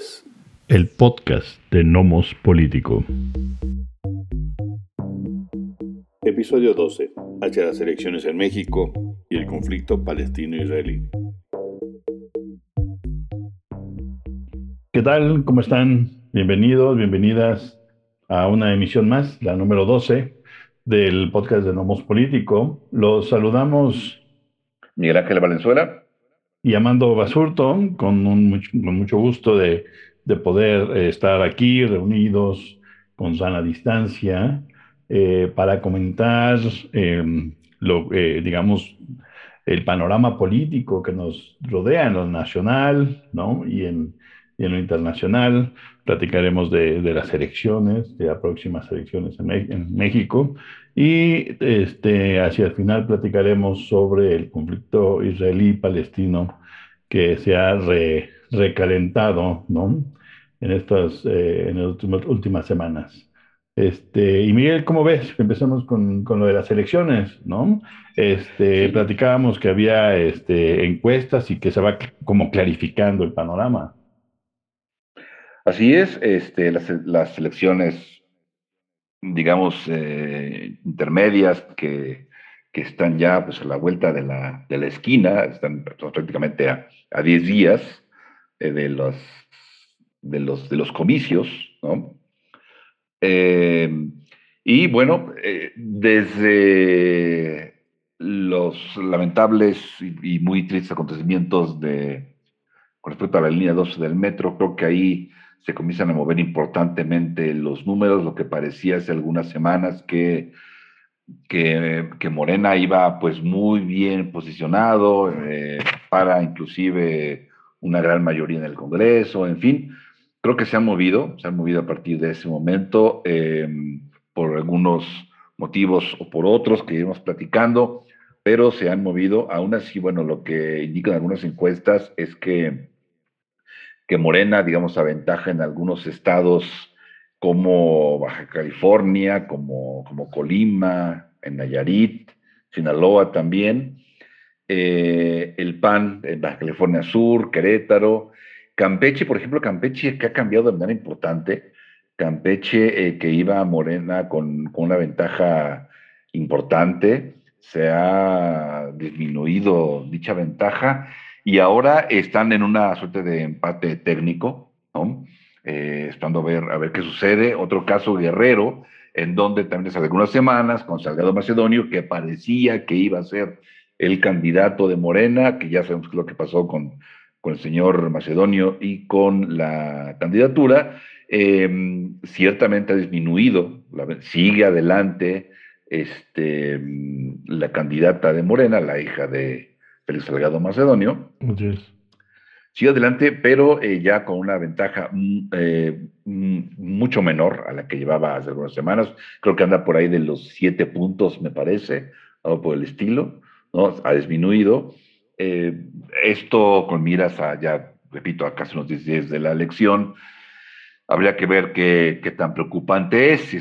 es el podcast de Nomos Político. Episodio 12. Hacia las elecciones en México y el conflicto palestino-israelí. ¿Qué tal? ¿Cómo están? Bienvenidos, bienvenidas a una emisión más, la número 12 del podcast de Nomos Político. Los saludamos Miguel Ángel Valenzuela y Amando Basurto, con, mucho gusto de, poder eh, estar aquí reunidos con sana distancia eh, para comentar, em, lo, eh, digamos, el panorama político que nos rodea en lo nacional ¿no? y, en, lo internacional. Platicaremos de, las elecciones, de las próximas elecciones en, México. Y este, hacia el final platicaremos sobre el conflicto israelí-palestino que se ha recalentado ¿no? en estas eh, en las últimas, semanas. Este, y Miguel, ¿cómo ves? Empezamos con, con, lo de las elecciones, ¿no? Este, Platicábamos que había este, encuestas y que se va como clarificando el panorama. Así es, este, las, las elecciones, digamos, eh, intermedias que, que, están ya pues, a la vuelta de la, de la esquina, están prácticamente a, a 10 días eh, de, los, de, los, de los comicios, ¿no? Eh, y bueno, eh, desde los lamentables y, muy tristes acontecimientos de, con respecto a la línea 12 del metro, creo que ahí se comienzan a mover importantemente los números, lo que parecía hace algunas semanas que, que, Morena iba pues muy bien posicionado para inclusive una gran mayoría en el Congreso, en fin, creo que se han movido, se han movido a partir de ese momento em, por algunos motivos o por otros que iremos platicando, pero se han movido. Aún así, bueno, lo que indican algunas encuestas es que, que Morena, digamos, aventaja en algunos estados como Baja California, como, como Colima, en Nayarit, Sinaloa también. Eh, el PAN en Baja California Sur, Querétaro, Campeche, por ejemplo, Campeche que ha cambiado de manera importante. Campeche eh, que iba a Morena con, una ventaja importante, se ha disminuido dicha ventaja y ahora están en una suerte de empate técnico, ¿no? Eh, esperando a ver, a ver qué sucede. Otro caso, Guerrero, en donde también hace algunas semanas, con Salgado Macedonio, que parecía que iba a ser el candidato de Morena, que ya sabemos lo que pasó con, con el señor Macedonio y con la candidatura, em, ciertamente ha disminuido, sigue adelante este, la candidata de Morena, la hija de Félix Salgado Macedonio. Sigue adelante, pero eh, ya con una ventaja mm, eh, mm, mucho menor a la que llevaba hace algunas semanas. Creo que anda por ahí de los siete puntos, me parece, algo por el estilo, ¿no? Ha disminuido. Eh, esto con miras a, ya repito, a casi unos 10 días de la elección, habría que ver qué, qué tan preocupante es, si,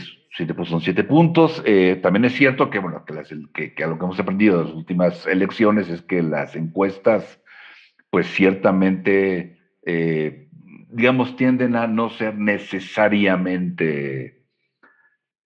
pues son siete puntos. Eh, también es cierto que, bueno, que, que, lo que hemos aprendido de las últimas elecciones es que las encuestas, pues ciertamente, eh, digamos, tienden a no ser necesariamente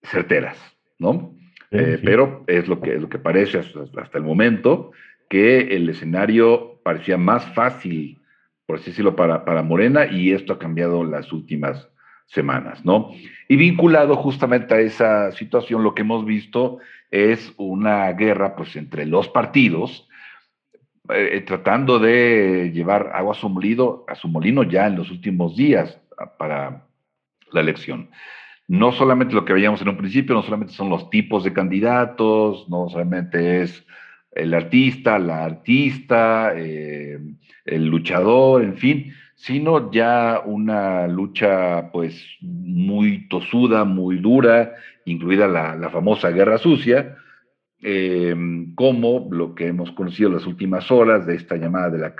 certeras, ¿no? Pero es lo que, es lo que parece hasta, hasta el momento que el escenario parecía más fácil, por así decirlo, para, para Morena y esto ha cambiado las últimas semanas, ¿no? Y vinculado justamente a esa situación, lo que hemos visto es una guerra pues entre los partidos, eh, tratando de llevar agua a su, a su molino ya en los últimos días para la elección. No solamente lo que veíamos en un principio, no solamente son los tipos de candidatos, no solamente es el artista, la artista, eh, el luchador, en fin, sino ya una lucha pues muy tosuda, muy dura, incluida la, famosa guerra sucia, eh, como lo que hemos conocido las últimas horas de esta llamada de la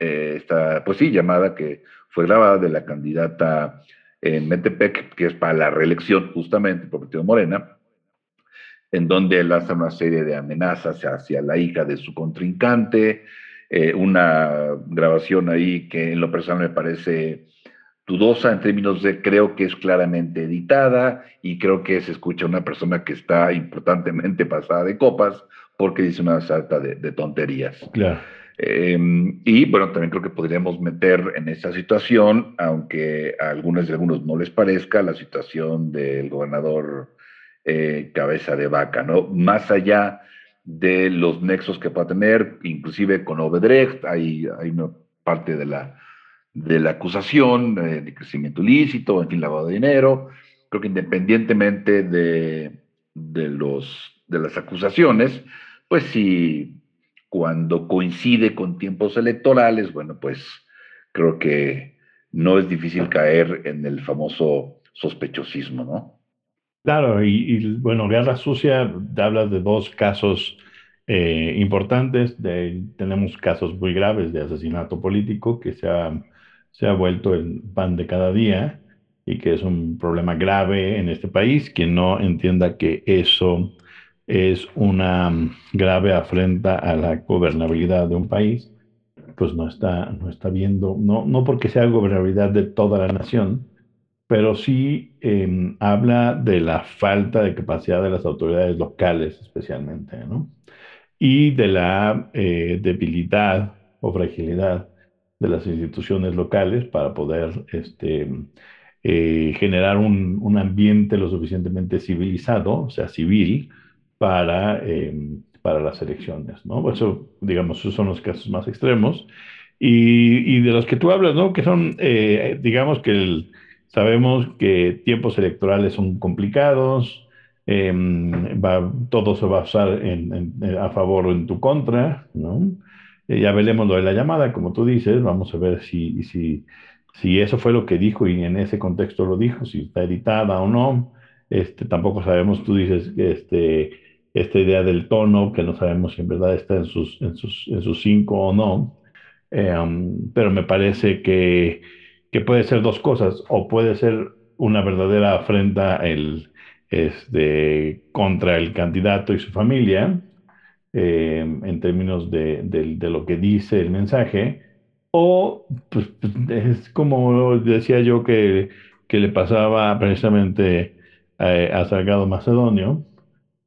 eh, esta, pues sí, llamada que fue grabada de la candidata en Metepec, que es para la reelección justamente por Partido Morena, en donde lanza una serie de amenazas hacia la hija de su contrincante, eh, una grabación ahí que en lo personal me parece dudosa en términos de creo que es claramente editada y creo que se escucha una persona que está importantemente pasada de copas porque dice una salta de, tonterías. Claro. Em, y bueno, también creo que podríamos meter en esa situación, aunque a algunos de algunos no les parezca, la situación del gobernador eh, Cabeza de Vaca, ¿no? Más allá de los nexos que pueda tener, inclusive con Obedrecht, hay, hay una parte de la, de la acusación eh, de crecimiento ilícito, en fin, lavado de dinero. Creo que independientemente de, de, los, de las acusaciones, pues si cuando coincide con tiempos electorales, bueno, pues creo que no es difícil caer en el famoso sospechosismo, ¿no? Claro, y, bueno, Guerra Sucia habla de dos casos eh, importantes. tenemos casos muy graves de asesinato político que se ha, se ha vuelto el pan de cada día y que es un problema grave en este país. Quien no entienda que eso es una grave afrenta a la gobernabilidad de un país, pues no está, no está viendo, no, no porque sea gobernabilidad de toda la nación, pero sí em, habla de la falta de capacidad de las autoridades locales especialmente, ¿no? Y de la eh, debilidad o fragilidad de las instituciones locales para poder este, eh, generar un, un, ambiente lo suficientemente civilizado, o sea, civil, para, em, para las elecciones, ¿no? Eso, digamos, esos son los casos más extremos. Y, y de los que tú hablas, ¿no? Que son, eh, digamos que el, Sabemos que tiempos electorales son complicados, em, va, todo se va a usar en, a favor o en tu contra, ¿no? Eh, ya veremos lo de la llamada, como tú dices, vamos a ver si, si, si eso fue lo que dijo y en ese contexto lo dijo, si está editada o no. Este, tampoco sabemos, tú dices, este, esta idea del tono, que no sabemos si en verdad está en sus, en sus, en sus cinco o no, em, pero me parece que puede ser dos cosas, o puede ser una verdadera afrenta el, este, contra el candidato y su familia, eh, en términos de, lo que dice el mensaje, o pues, es como decía yo que, que le pasaba precisamente a, Salgado Macedonio,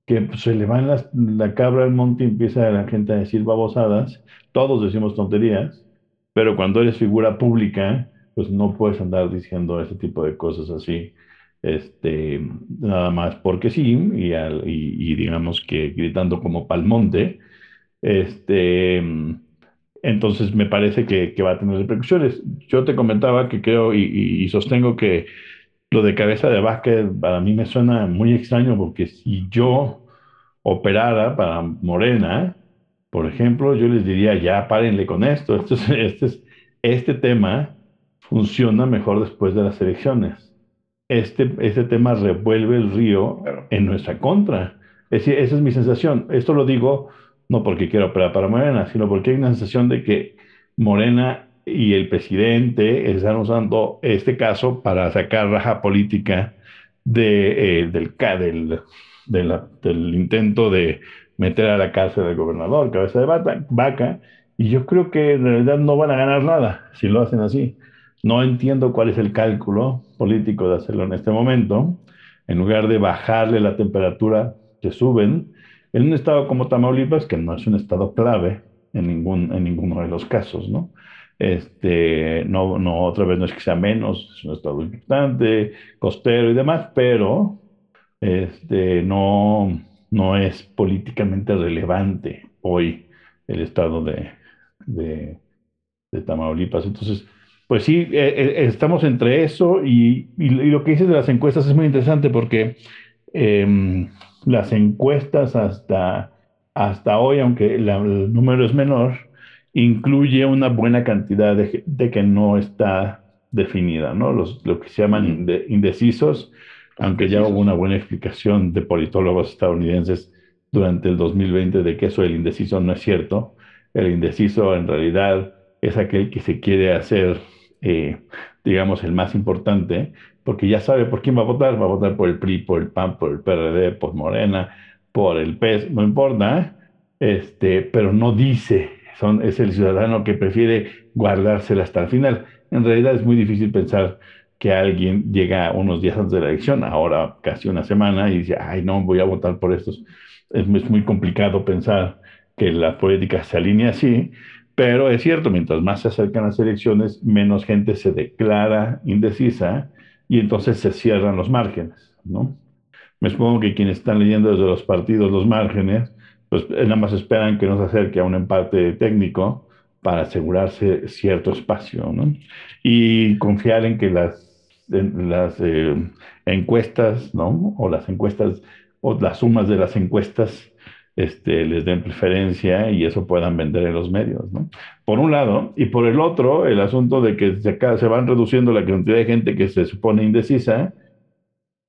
que pues, se le va la, la cabra al monte y empieza la gente a decir babosadas, todos decimos tonterías, pero cuando eres figura pública, pues no puedes andar diciendo ese tipo de cosas así, este, nada más porque sí, y, y, digamos que gritando como palmonte, este, entonces me parece que, va a tener repercusiones. Yo te comentaba que creo y, sostengo que lo de cabeza de básquet para mí me suena muy extraño porque si yo operara para Morena, por ejemplo, yo les diría, ya párenle con esto, esto es, este, es, este tema funciona mejor después de las elecciones. Este, este tema revuelve el río en nuestra contra. Es decir, esa es mi sensación. Esto lo digo no porque quiero operar para Morena, sino porque hay una sensación de que Morena y el presidente están usando este caso para sacar raja política de, eh, del, del, del intento de meter a la cárcel del gobernador, cabeza de vaca, y yo creo que en realidad no van a ganar nada si lo hacen así. No entiendo cuál es el cálculo político de hacerlo en este momento. En lugar de bajarle la temperatura, que suben. En un estado como Tamaulipas, que no es un estado clave en, ningún, en ninguno de los casos, ¿no? Este, no, no, otra vez no es que sea menos, es un estado importante, costero y demás, pero este, no, no es políticamente relevante hoy el estado de, de, de Tamaulipas. Entonces, pues sí, eh, eh, estamos entre eso y, lo que dices de las encuestas es muy interesante porque em, las encuestas hasta, hasta hoy, aunque el número es menor, incluye una buena cantidad de, de que no está definida, ¿no? Los, lo que se llaman indecisos, aunque ya hubo una buena explicación de politólogos estadounidenses durante el 2020 de que eso del indeciso no es cierto. El indeciso en realidad es aquel que se quiere hacer eh, digamos, el más importante, porque ya sabe por quién va a votar, va a votar por el PRI, por el PAN, por el PRD, por Morena, por el PES, no importa, este, pero no dice, son, es el ciudadano que prefiere guardársela hasta el final. en realidad es muy difícil pensar que alguien llega unos días antes de la elección, ahora casi una semana, y dice, ay, no, voy a votar por estos. Es, es muy complicado pensar que la política se alinee así, pero es cierto, mientras más se acercan las elecciones, menos gente se declara indecisa y entonces se cierran los márgenes, ¿no? Me supongo que quienes están leyendo desde los partidos los márgenes, pues eh, nada más esperan que no se acerque a un empate técnico para asegurarse cierto espacio, ¿no? Y confiar en que las, las eh, encuestas, ¿no? O las encuestas, o las sumas de las encuestas, este, les den preferencia y eso puedan vender en los medios. Por un lado, y por el otro, el asunto de que se, se van reduciendo la cantidad de gente que se supone indecisa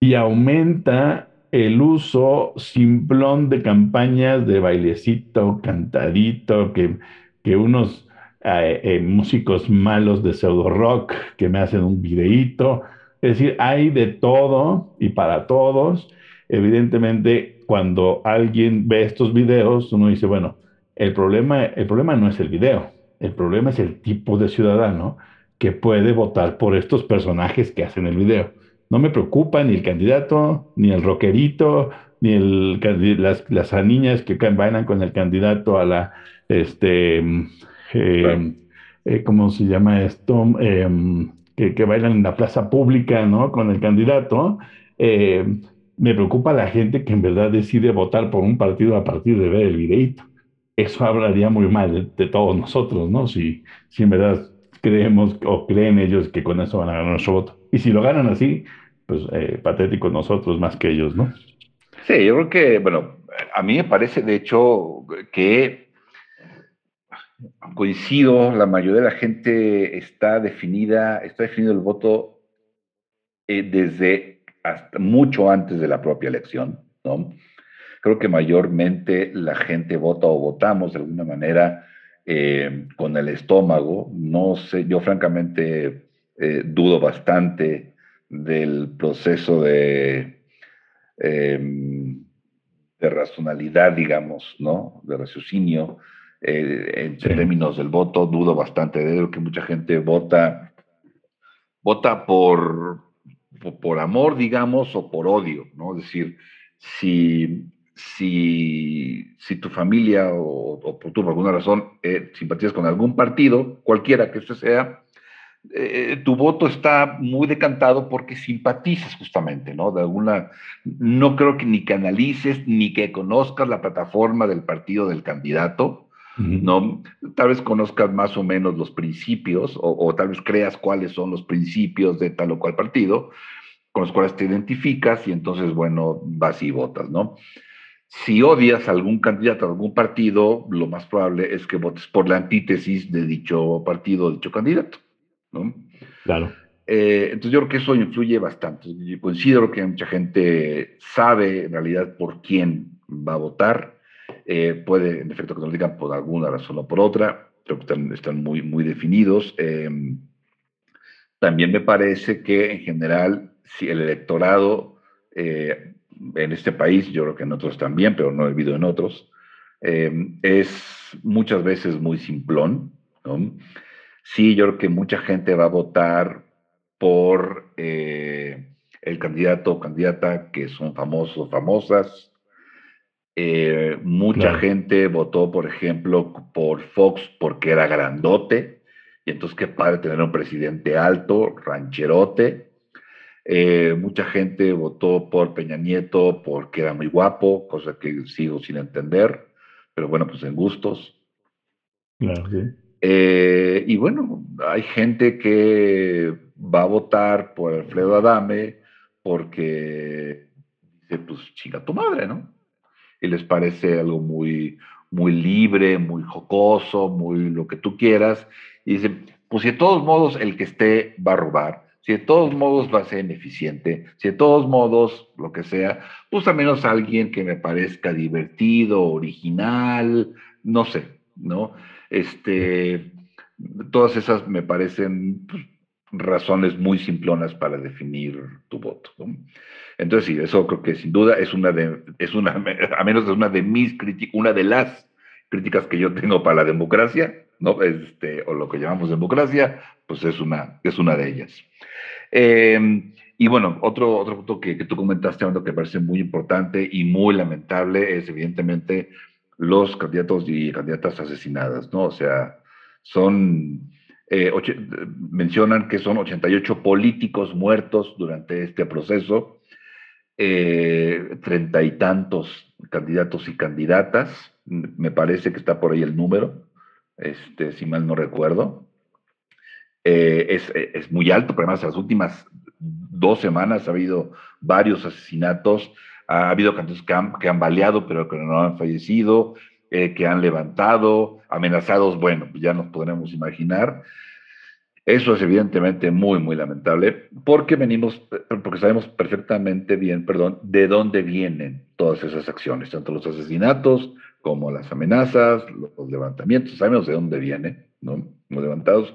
y aumenta el uso simplón de campañas de bailecito, cantadito, que, que unos eh, eh, músicos malos de pseudo rock que me hacen un videíto. Es decir, hay de todo y para todos. Evidentemente, cuando alguien ve estos videos, uno dice, bueno, el problema, el problema no es el video, el problema es el tipo de ciudadano que puede votar por estos personajes que hacen el video. No me preocupa ni el candidato, ni el rockerito, ni el, las, las niñas que bailan con el candidato a la, este, eh, eh, ¿cómo se llama esto? Em, que, que, bailan en la plaza pública, ¿no? Con el candidato. Me preocupa la gente que en verdad decide votar por un partido a partir de ver el videíto. Eso hablaría muy mal de, todos nosotros, ¿no? Si, si en verdad creemos o creen ellos que con eso van a ganar nuestro voto. Y si lo ganan así, pues eh, patéticos nosotros más que ellos, ¿no? Sí, yo creo que, bueno, a mí me parece de hecho que coincido, la mayoría de la gente está definida, está definido el voto eh, desde hasta mucho antes de la propia elección, ¿no? Creo que mayormente la gente vota o votamos de alguna manera eh, con el estómago. No sé, yo francamente dudo bastante del proceso de, em, de racionalidad, digamos, ¿no? De raciocinio, eh, en términos del voto, dudo bastante de lo que mucha gente vota, vota por, por, amor, digamos, o por odio, ¿no? Es decir, si, si, si tu familia o, por alguna razón eh, simpatizas con algún partido, cualquiera que este sea, eh, tu voto está muy decantado porque simpatizas justamente, ¿no? De alguna, no creo que ni que analices ni que conozcas la plataforma del partido del candidato, ¿no? Tal vez conozcas más o menos los principios o, tal vez creas cuáles son los principios de tal o cual partido con los cuales te identificas y entonces, bueno, vas y votas, ¿no? Si odias a algún candidato, a algún partido, lo más probable es que votes por la antítesis de dicho partido o dicho candidato. ¿no? Claro. Eh, entonces yo creo que eso influye bastante. Yo considero que mucha gente sabe en realidad por quién va a votar. Eh, puede, en efecto, que nos digan por alguna razón o por otra. Creo que están, están muy, muy definidos. Em, también me parece que en general, si el electorado eh, en este país, yo creo que en otros también, pero no he visto en otros, em, es muchas veces muy simplón. ¿no? sí, yo creo que mucha gente va a votar por eh, el candidato o candidata que son famosos o famosas. Eh, mucha gente votó, por ejemplo, por Fox porque era grandote, y entonces qué padre tener un presidente alto, rancherote. Eh, mucha gente votó por Peña Nieto porque era muy guapo, cosa que sigo sin entender, pero bueno, pues en gustos. Claro, sí. Eh, y bueno, hay gente que va a votar por Alfredo Adame porque dice, pues chinga tu madre, ¿no? Y les parece algo muy, muy libre, muy jocoso, muy lo que tú quieras. Y dicen, pues si de todos modos el que esté va a robar, si de todos modos va a ser ineficiente, si de todos modos lo que sea, pues al menos alguien que me parezca divertido, original, no sé, ¿no? Este, todas esas me parecen pues, razones muy simplonas para definir tu voto. Entonces, sí, eso creo que sin duda es una de, es una, a menos de una de mis críticas, una de las críticas que yo tengo para la democracia, ¿no? Este, o lo que llamamos democracia, pues es una, es una de ellas. Em, y bueno, otro, otro punto que, que tú comentaste, que me parece muy importante y muy lamentable es evidentemente los candidatos y candidatas asesinadas, ¿no? O sea, son, eh, mencionan que son 88 políticos muertos durante este proceso, eh, treinta y tantos candidatos y candidatas, me parece que está por ahí el número, este, si mal no recuerdo. Eh, es, es, muy alto, pero además en las últimas dos semanas ha habido varios asesinatos, ha habido candidatos que han, baleado, pero que no han fallecido, que han levantado, amenazados, bueno, pues ya nos podremos imaginar. Eso es evidentemente muy, muy lamentable, porque venimos, porque sabemos perfectamente bien, perdón, de dónde vienen todas esas acciones, tanto los asesinatos como las amenazas, los levantamientos, sabemos de dónde vienen, ¿no? Los levantados.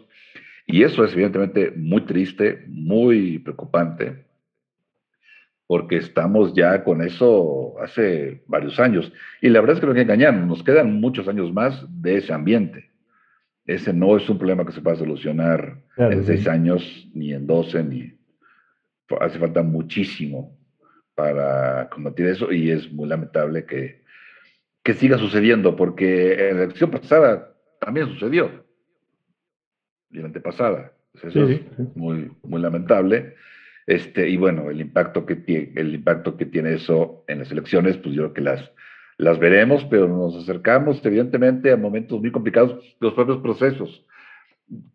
Y eso es evidentemente muy triste, muy preocupante, porque estamos ya con eso hace varios años. Y la verdad es que no hay que engañarnos, nos quedan muchos años más de ese ambiente. Ese no es un problema que se va a solucionar en seis años, ni en doce, ni... Hace falta muchísimo para combatir eso y es muy lamentable que, que siga sucediendo, porque en la elección pasada también sucedió, y la antepasada. Eso es muy, muy lamentable. Este, y bueno, el impacto, que tiene, el impacto que tiene eso en las elecciones, pues yo creo que las, las veremos, pero nos acercamos evidentemente a momentos muy complicados de los propios procesos.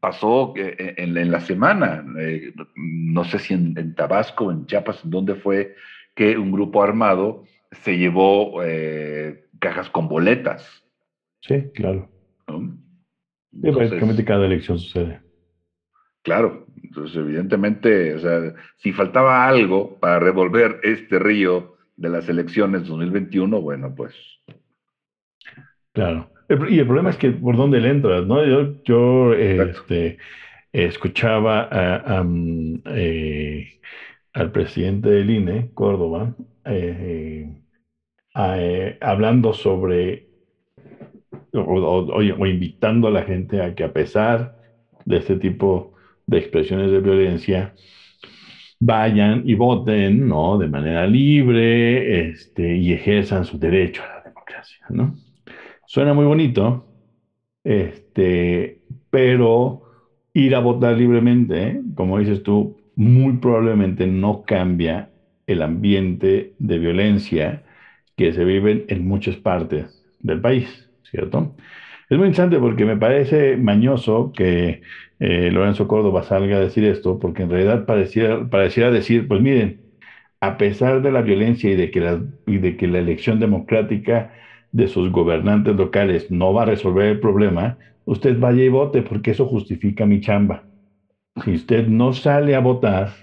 Pasó eh, en, en la semana, eh, no sé si en, Tabasco, en Chiapas, en donde fue que un grupo armado se llevó eh, cajas con boletas. Sí, claro. ¿no? prácticamente cada elección sucede. Claro, entonces evidentemente, o sea, si faltaba algo para revolver este río de las elecciones 2021, bueno, pues. Claro. Y el problema es que por dónde le entras, ¿no? Yo, yo este, escuchaba eh, al presidente del INE, Córdoba, eh, eh, hablando sobre, o invitando a la gente a que a pesar de este tipo de expresiones de violencia, vayan y voten, ¿no? De manera libre, este, y ejerzan su derecho a la democracia, ¿no? Suena muy bonito, este, pero ir a votar libremente, como dices tú, muy probablemente no cambia el ambiente de violencia que se vive en muchas partes del país, ¿cierto? Es muy interesante porque me parece mañoso que eh, Lorenzo Córdoba salga a decir esto, porque en realidad pareciera, pareciera decir, pues miren, a pesar de la violencia y de, que la, y de que la elección democrática de sus gobernantes locales no va a resolver el problema, usted vaya y vote porque eso justifica mi chamba. Si usted no sale a votar,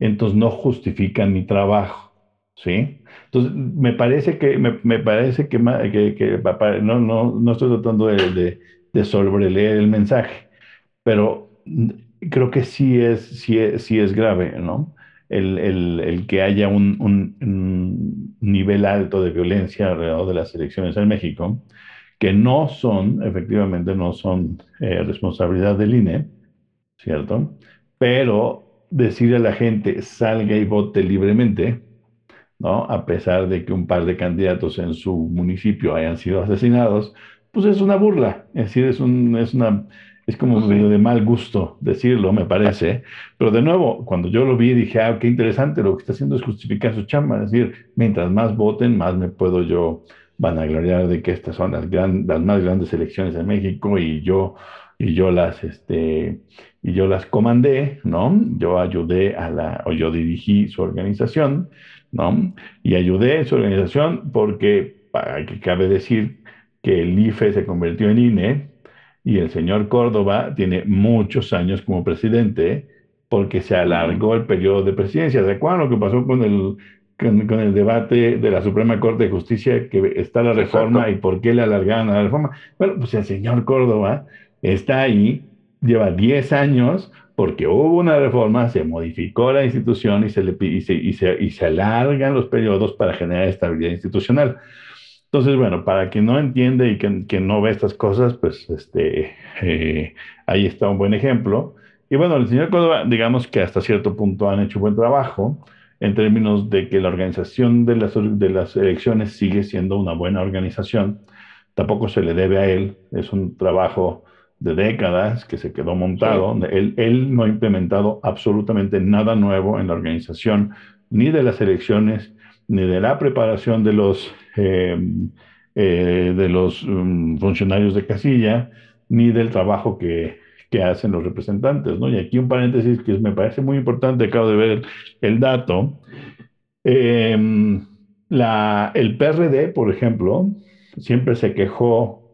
entonces no justifica mi trabajo. ¿Sí? Entonces, me parece que, me, parece que, que, no, no, no, estoy tratando de, de, de sobreleer el mensaje, pero creo que sí es, sí es, sí es grave, ¿no? El, el, el que haya un, un, nivel alto de violencia alrededor de las elecciones en México, que no son, efectivamente, no son eh, responsabilidad del INE, ¿cierto? Pero decirle a la gente salga y vote libremente, ¿no? A pesar de que un par de candidatos en su municipio hayan sido asesinados, pues es una burla, es decir, es, un, es una es como medio de mal gusto decirlo, me parece. Pero de nuevo, cuando yo lo vi, dije, ah, qué interesante, lo que está haciendo es justificar su chamba. Es decir, mientras más voten, más me puedo yo vanagloriar de que estas son las, las más grandes elecciones en México y yo, y yo las, este, y yo las comandé, ¿no? Yo ayudé a la, o yo dirigí su organización, ¿no? Y ayudé su organización porque, para que cabe decir que el IFE se convirtió en INE, y el señor Córdoba tiene muchos años como presidente porque se alargó el periodo de presidencia. ¿De acuerdo lo que pasó con el, con, el debate de la Suprema Corte de Justicia, que está la reforma y por qué le alargaron la reforma? Bueno, pues el señor Córdoba está ahí, lleva 10 años porque hubo una reforma, se modificó la institución y se, le, y se, y se, y se alargan los periodos para generar estabilidad institucional. Entonces, bueno, para quien no entiende y que, no ve estas cosas, pues este, eh, ahí está un buen ejemplo. Y bueno, el señor Córdoba, digamos que hasta cierto punto han hecho buen trabajo en términos de que la organización de las, de las elecciones sigue siendo una buena organización. Tampoco se le debe a él, es un trabajo de décadas que se quedó montado. Él, él no ha implementado absolutamente nada nuevo en la organización, ni de las elecciones, ni de la preparación de los, eh, eh, de los um, funcionarios de casilla, ni del trabajo que, que, hacen los representantes. ¿no? Y aquí un paréntesis que me parece muy importante, acabo de ver el, dato. Eh, la, el PRD, por ejemplo, siempre se quejó,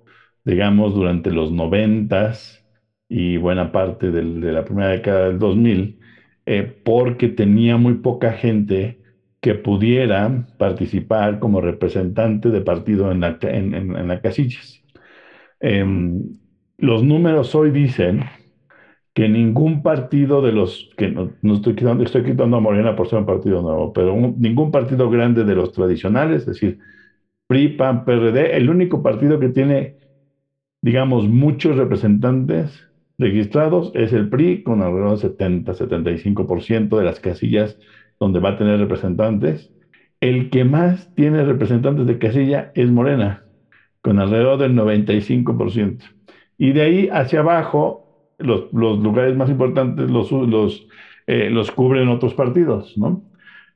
digamos, durante los noventas y buena parte del, de la primera década del 2000, porque tenía muy poca gente que pudiera participar como representante de partido en la, en, en, la casillas. Em, los números hoy dicen que ningún partido de los, que no, estoy, quitando, estoy quitando a Morena por ser un partido nuevo, pero ningún partido grande de los tradicionales, es decir, PRI, PAN, PRD, el único partido que tiene, digamos, muchos representantes registrados es el PRI, con alrededor del 70-75% de las casillas donde va a tener representantes. El que más tiene representantes de casilla es Morena, con alrededor del 95%. Y de ahí hacia abajo, los, los lugares más importantes los, los, eh, los cubren otros partidos, ¿no?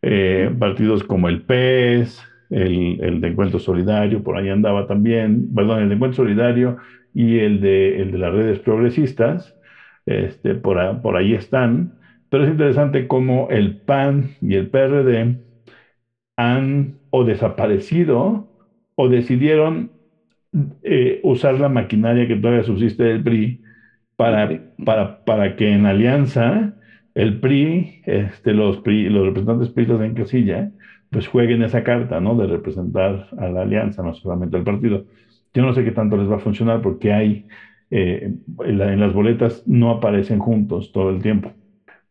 Eh, partidos como el PES, el, el, de Encuentro Solidario, por ahí andaba también, perdón, el de Encuentro Solidario y el de, el de las redes progresistas, este, por, por ahí están. Pero es interesante cómo el PAN y el PRD han o desaparecido o decidieron eh, usar la maquinaria que todavía subsiste del PRI para, para, para que en alianza el PRI, este, los, los representantes PRIistas en casilla, pues jueguen esa carta, ¿no? De representar a la alianza, no solamente al partido. Yo no sé qué tanto les va a funcionar porque hay, eh, en las boletas no aparecen juntos todo el tiempo.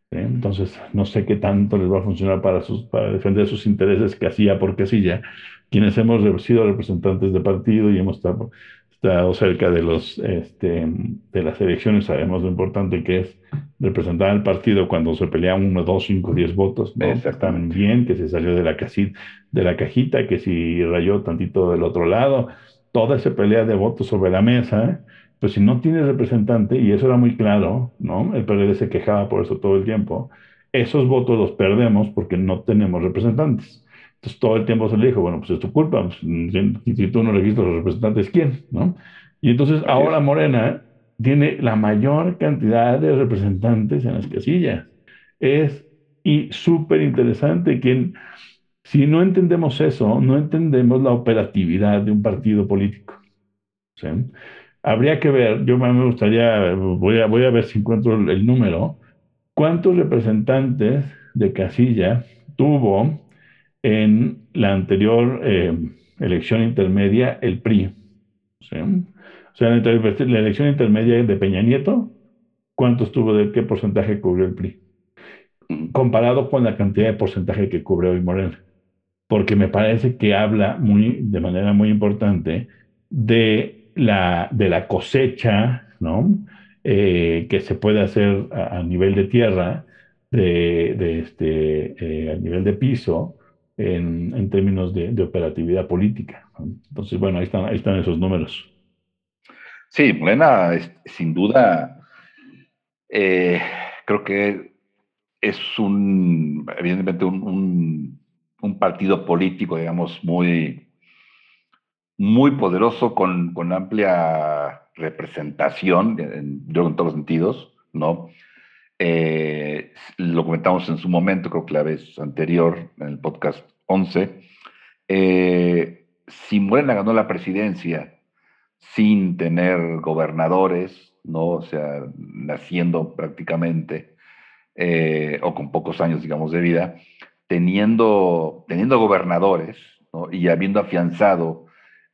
Entonces, no sé qué tanto les va a funcionar para, sus, para defender sus intereses casilla por casilla. Quienes hemos sido representantes de partido y hemos estado, estado cerca de, los, este, de las elecciones, sabemos lo importante que es representar al partido cuando se pelean uno, dos, cinco, diez votos. ¿no? Están bien, que se salió de la, casita, de la cajita, que si rayó tantito del otro lado. Toda esa pelea de votos sobre la mesa pues si no tienes representante, y eso era muy claro, ¿no? El PRD se quejaba por eso todo el tiempo, esos votos los perdemos porque no tenemos representantes. Entonces todo el tiempo se le dijo, bueno, pues es tu culpa, pues, si, tú no registras los representantes, ¿quién? ¿no? Y entonces ahora Morena tiene la mayor cantidad de representantes en las casillas. Es y súper interesante que si no entendemos eso, no entendemos la operatividad de un partido político. Habría que ver, yo me gustaría, voy a, voy a ver si encuentro el número, cuántos representantes de casilla tuvo en la anterior eh, elección intermedia el PRI. O sea, en la elección intermedia de Peña Nieto, ¿cuántos tuvo de qué porcentaje cubrió el PRI? Comparado con la cantidad de porcentaje que cubre hoy Morena. Porque me parece que habla muy, de manera muy importante de la, de la cosecha, ¿no? Eh, que se puede hacer a, nivel de tierra, de, este, eh, a nivel de piso, en, términos de, operatividad política. Entonces, bueno, ahí están, ahí están esos números. Sí, Morena, sin duda, eh, creo que es un, evidentemente, un partido político, digamos, muy, muy poderoso con, con amplia representación, en, yo en todos los sentidos, ¿no? Eh, lo comentamos en su momento, creo que la vez anterior, en el podcast 11. Eh, si Morena ganó la presidencia sin tener gobernadores, ¿no? O sea, naciendo prácticamente, eh, o con pocos años, digamos, de vida, teniendo, teniendo gobernadores, ¿no? Y habiendo afianzado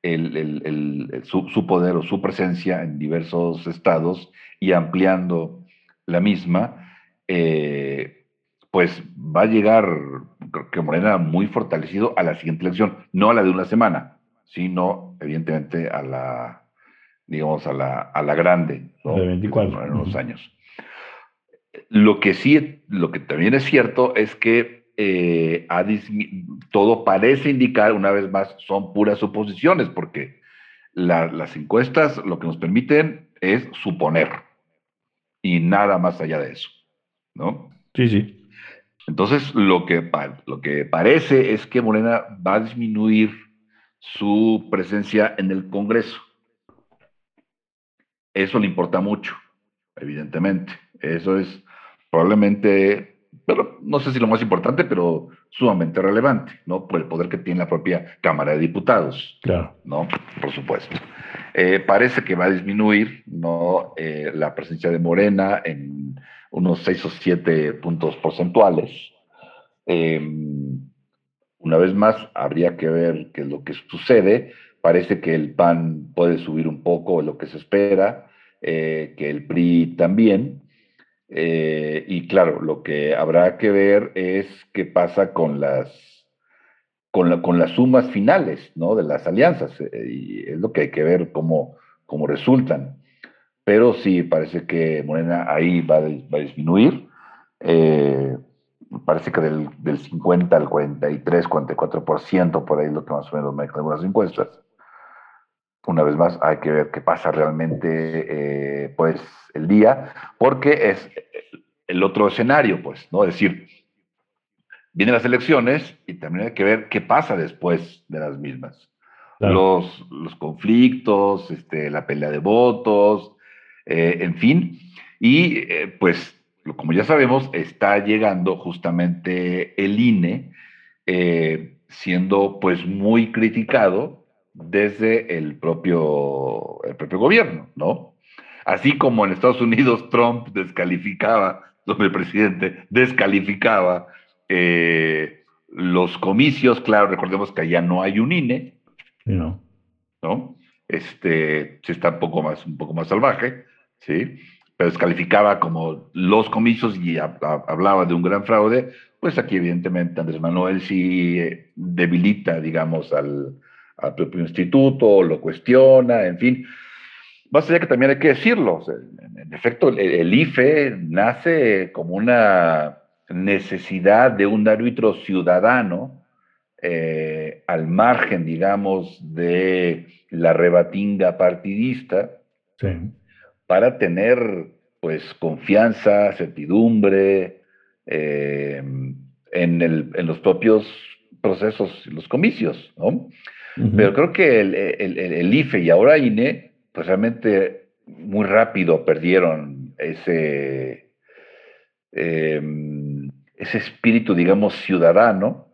el, su, poder o su presencia en diversos estados y ampliando la misma, eh, pues va a llegar, creo que Morena, muy fortalecido a la siguiente elección, no a la de una semana, sino evidentemente a la, digamos, a la, a la grande, ¿no? De 24. En unos años. Lo que sí, lo que también es cierto es que eh, todo parece indicar, una vez más, son puras suposiciones, porque las encuestas lo que nos permiten es suponer y nada más allá de eso, ¿no? Sí, sí. Entonces, lo que, lo que parece es que Morena va a disminuir su presencia en el Congreso. Eso le importa mucho, evidentemente. Eso es probablemente, pero no sé si lo más importante, pero sumamente relevante, ¿no? Por el poder que tiene la propia Cámara de Diputados. Claro. ¿No? Por supuesto. Eh, parece que va a disminuir, ¿no? Eh, la presencia de Morena en unos seis o siete puntos porcentuales. Em, una vez más, habría que ver qué es lo que sucede. Parece que el PAN puede subir un poco lo que se espera, eh, que el PRI también. Eh, y claro, lo que habrá que ver es qué pasa con las, con, con las sumas finales ¿no? de las alianzas. Eh, y es lo que hay que ver cómo, cómo resultan. Pero sí, parece que Morena ahí va, va a disminuir. Eh, parece que del, del, 50 al 43, 44%, por ahí es lo que más o menos me algunas encuestas. Una vez más, hay que ver qué pasa realmente, pues, el día, porque es el otro escenario, pues, ¿no? Es decir, vienen las elecciones y también hay que ver qué pasa después de las mismas. Los, los, conflictos, este, la pelea de votos, eh, en fin. Y eh, pues, como ya sabemos, está llegando justamente el INE, eh, siendo pues muy criticado desde el propio, el propio gobierno, ¿no? Así como en Estados Unidos Trump descalificaba, donde el presidente descalificaba eh, los comicios, claro, recordemos que allá no hay un INE, no. ¿no? Este, sí está un poco más, un poco más salvaje, ¿sí? Pero descalificaba como los comicios y hablaba de un gran fraude, pues aquí evidentemente Andrés Manuel sí eh, debilita, digamos, al, al propio instituto, lo cuestiona, en fin. Más allá que también hay que decirlo, en efecto, el, IFE nace como una necesidad de un árbitro ciudadano eh, al margen, digamos, de la rebatinga partidista, para tener, pues, confianza, certidumbre eh, en, en, los propios procesos, los comicios, ¿no? Pero creo que el, el, el, IFE y ahora INE pues realmente muy rápido perdieron ese, em, ese espíritu, digamos, ciudadano,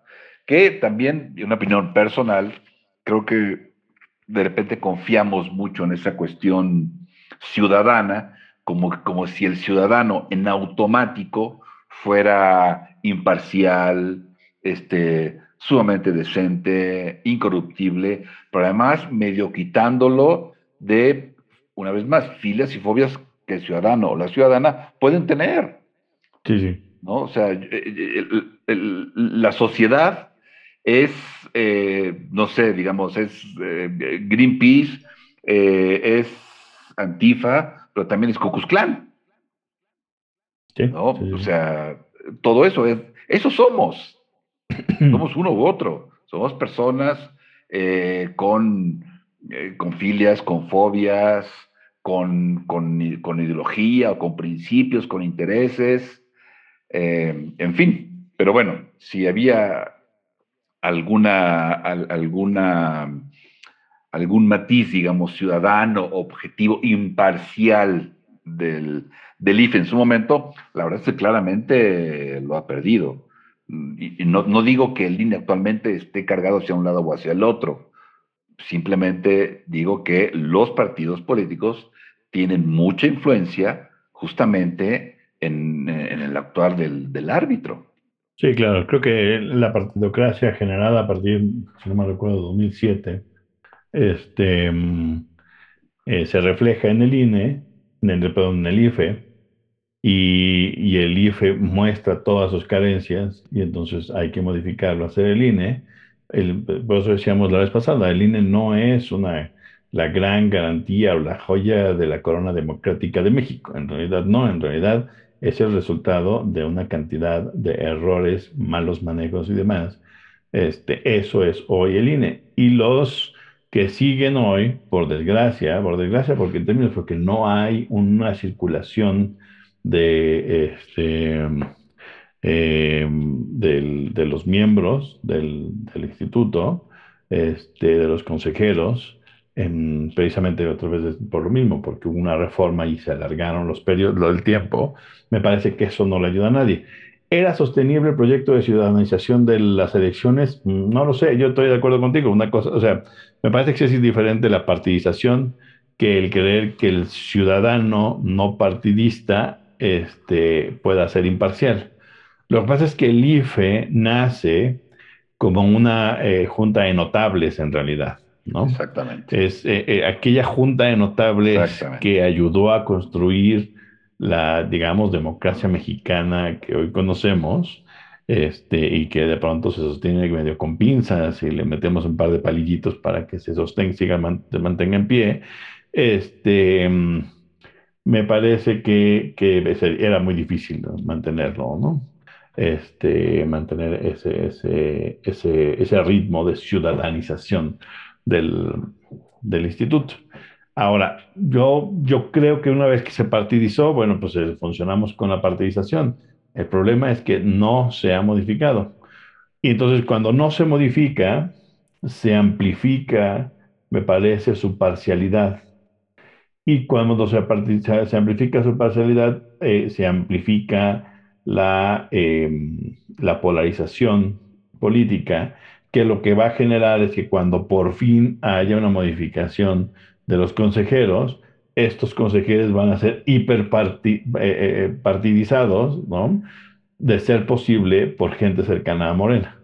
que también, una opinión personal, creo que de repente confiamos mucho en esa cuestión ciudadana, como, como si el ciudadano en automático fuera imparcial, este, sumamente decente, incorruptible, pero además medio quitándolo de, una vez más, filias y fobias que el ciudadano o la ciudadana pueden tener. Sí, sí. ¿no? O sea, la sociedad es, eh, no sé, digamos, es eh, Greenpeace, eh, es Antifa, pero también es Ku Klux ¿no? O sea, todo eso es, eso somos. somos uno u otro. Somos personas con eh, con filias, con fobias, con, con, ideología o con principios, con intereses, eh, en fin. Pero bueno, si había alguna, alguna, algún matiz, digamos, ciudadano, objetivo, imparcial del, del IFE en su momento, la verdad es que claramente lo ha perdido. Y, no, digo que el INE actualmente esté cargado hacia un lado o hacia el otro, simplemente digo que los partidos políticos tienen mucha influencia justamente en, el actuar del, árbitro. Sí, claro, creo que la partidocracia generada a partir, si no me recuerdo, 2007, este, mm, eh, se refleja en el INE, en el, perdón, en el IFE, y, y, el IFE muestra todas sus carencias, y entonces hay que modificarlo, hacer el INE, el, por eso decíamos la vez pasada, el INE no es una, la gran garantía o la joya de la corona democrática de México. En realidad no, en realidad es el resultado de una cantidad de errores, malos manejos y demás. Este, eso es hoy el INE. Y los que siguen hoy, por desgracia, por desgracia, porque en términos porque no hay una circulación de, este, eh, de los miembros del, instituto, este, de los consejeros, precisamente otra vez por lo mismo, porque hubo una reforma y se alargaron los periodos del tiempo, me parece que eso no le ayuda a nadie. ¿Era sostenible el proyecto de ciudadanización de las elecciones? No lo sé, yo estoy de acuerdo contigo. Una cosa, o sea, me parece que es diferente la partidización que el creer que el ciudadano no partidista este, pueda ser imparcial. Lo que pasa es que el IFE nace como una eh, junta de notables en realidad, ¿no? Exactamente. Es eh, eh, aquella junta de notables que ayudó a construir la, digamos, democracia mexicana que hoy conocemos, este, y que de pronto se sostiene medio con pinzas y le metemos un par de palillitos para que se sostenga, siga, se mantenga en pie, este, me parece que, que era muy difícil mantenerlo, ¿no? Este, mantener ese, ese, ese, ese ritmo de ciudadanización del, del instituto. Ahora, yo, yo creo que una vez que se partidizó, bueno, pues eh, funcionamos con la partidización. El problema es que no se ha modificado. Y entonces cuando no se modifica, se amplifica, me parece, su parcialidad. Y cuando se, amplifica su parcialidad, eh, se amplifica la, em, la polarización política, que lo que va a generar es que cuando por fin haya una modificación de los consejeros, estos consejeros van a ser hiperpartidizados, eh, eh, ¿no? De ser posible por gente cercana a Morena.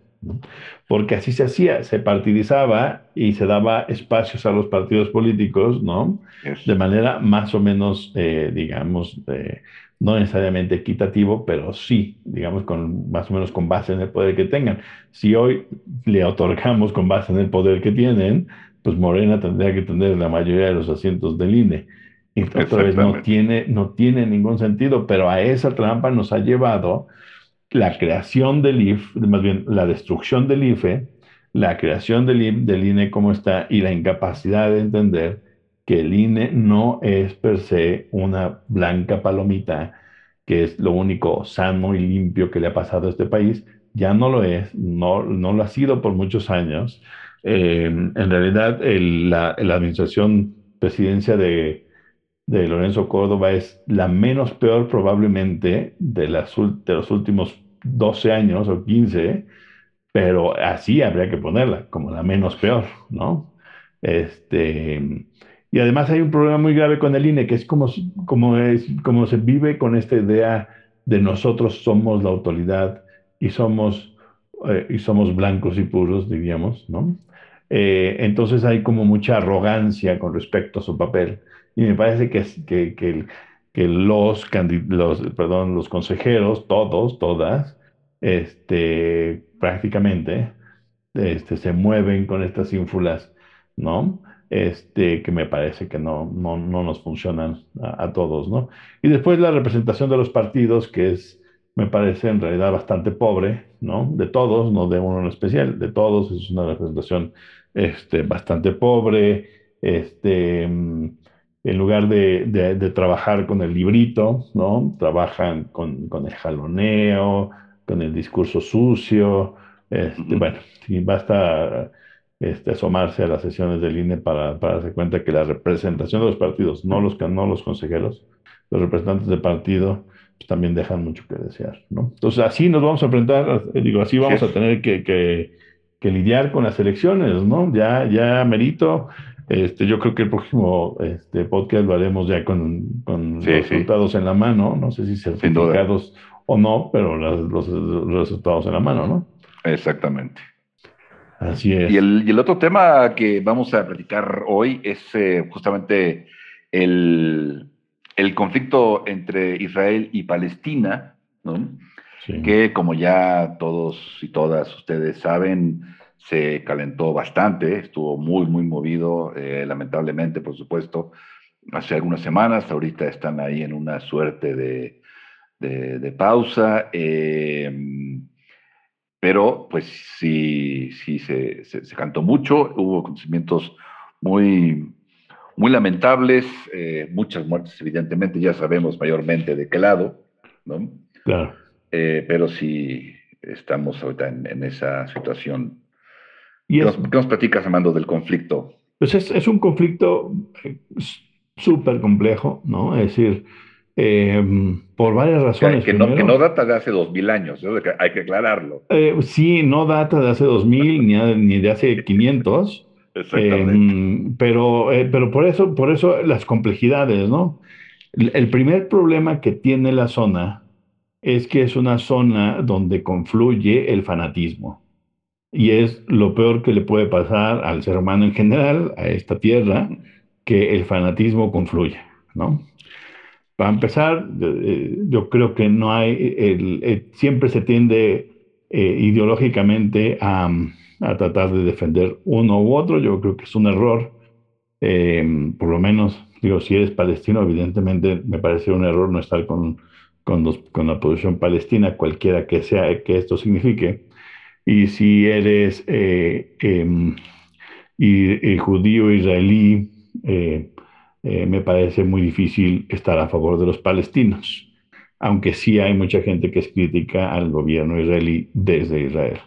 Porque así se hacía, se partidizaba y se daba espacios a los partidos políticos, ¿no? De manera más o menos, eh, digamos, no necesariamente equitativo, pero sí, digamos, con, más o menos con base en el poder que tengan. Si hoy le otorgamos con base en el poder que tienen, pues Morena tendría que tener la mayoría de los asientos del INE. Y otra vez no tiene, no tiene ningún sentido, pero a esa trampa nos ha llevado la creación del IFE, más bien la destrucción del IFE, la creación del, del INE como está y la incapacidad de entender que el INE no es per se una blanca palomita, que es lo único sano y limpio que le ha pasado a este país, ya no lo es, no, no lo ha sido por muchos años. Eh, en realidad, la, administración presidencia de, Lorenzo Córdoba es la menos peor probablemente de, las, de los últimos 12 años o 15, pero así habría que ponerla, como la menos peor, ¿no? Este, y además hay un problema muy grave con el INE, que es como, como, es, como se vive con esta idea de nosotros somos la autoridad y somos, eh, y somos blancos y puros, diríamos, ¿no? Eh, entonces hay como mucha arrogancia con respecto a su papel. Y me parece que, que, que, que los, los, perdón, los consejeros, todos, todas, este, prácticamente, este, se mueven con estas ínfulas, ¿no? Este, que me parece que no, no, no nos funcionan a, a, todos, ¿no? Y después la representación de los partidos, que es, me parece en realidad bastante pobre, ¿no? De todos, no de uno en especial, de todos, es una representación este, bastante pobre, este, en lugar de, trabajar con el librito, ¿no? Trabajan con, el jaloneo, con el discurso sucio. Este, Bueno, y basta este, asomarse a las sesiones del INE para, para darse cuenta que la representación de los partidos, no los, no los consejeros, los representantes de partido, pues, también dejan mucho que desear, ¿no? Entonces, así nos vamos a enfrentar, digo, así vamos a tener que, que que lidiar con las elecciones, ¿no? Ya, ya merito. Este, yo creo que el próximo este, podcast lo haremos ya con, los resultados en la mano, no sé si certificados o no, pero los, resultados en la mano, ¿no? Exactamente. Así es. Y el, otro tema que vamos a platicar hoy es eh, justamente el, el conflicto entre Israel y Palestina, ¿no? que como ya todos y todas ustedes saben, se calentó bastante, estuvo muy, muy movido, eh, lamentablemente, por supuesto, hace algunas semanas, ahorita están ahí en una suerte de, de, pausa, em, pero pues sí, sí se, se, cantó mucho, hubo acontecimientos muy, muy lamentables, eh, muchas muertes evidentemente, ya sabemos mayormente de qué lado, ¿no? Claro. Eh, pero sí estamos ahorita en, esa situación. Y ¿Qué, nos, platicas, Armando, del conflicto? Pues es, es un conflicto eh, súper complejo, ¿no? Es decir, em, por varias razones. Que, no, que, no, data de hace dos mil años, hay que aclararlo. sí, no data de hace dos mil ni, ni de hace 500. Exactamente. Em, pero, eh, pero por eso, por eso las complejidades, ¿no? El primer problema que tiene la zona es que es una zona donde confluye el fanatismo. Y es lo peor que le puede pasar al ser humano en general, a esta tierra, que el fanatismo confluya, ¿no? Para empezar, eh, yo creo que no hay, siempre se tiende eh, ideológicamente a, tratar de defender uno u otro. Yo creo que es un error, eh, por lo menos, digo, si eres palestino, evidentemente me parece un error no estar con, con, la posición palestina, cualquiera que sea que esto signifique. Y si eres eh, em, y, judío israelí, eh, me parece muy difícil estar a favor de los palestinos, aunque sí hay mucha gente que es crítica al gobierno israelí desde Israel.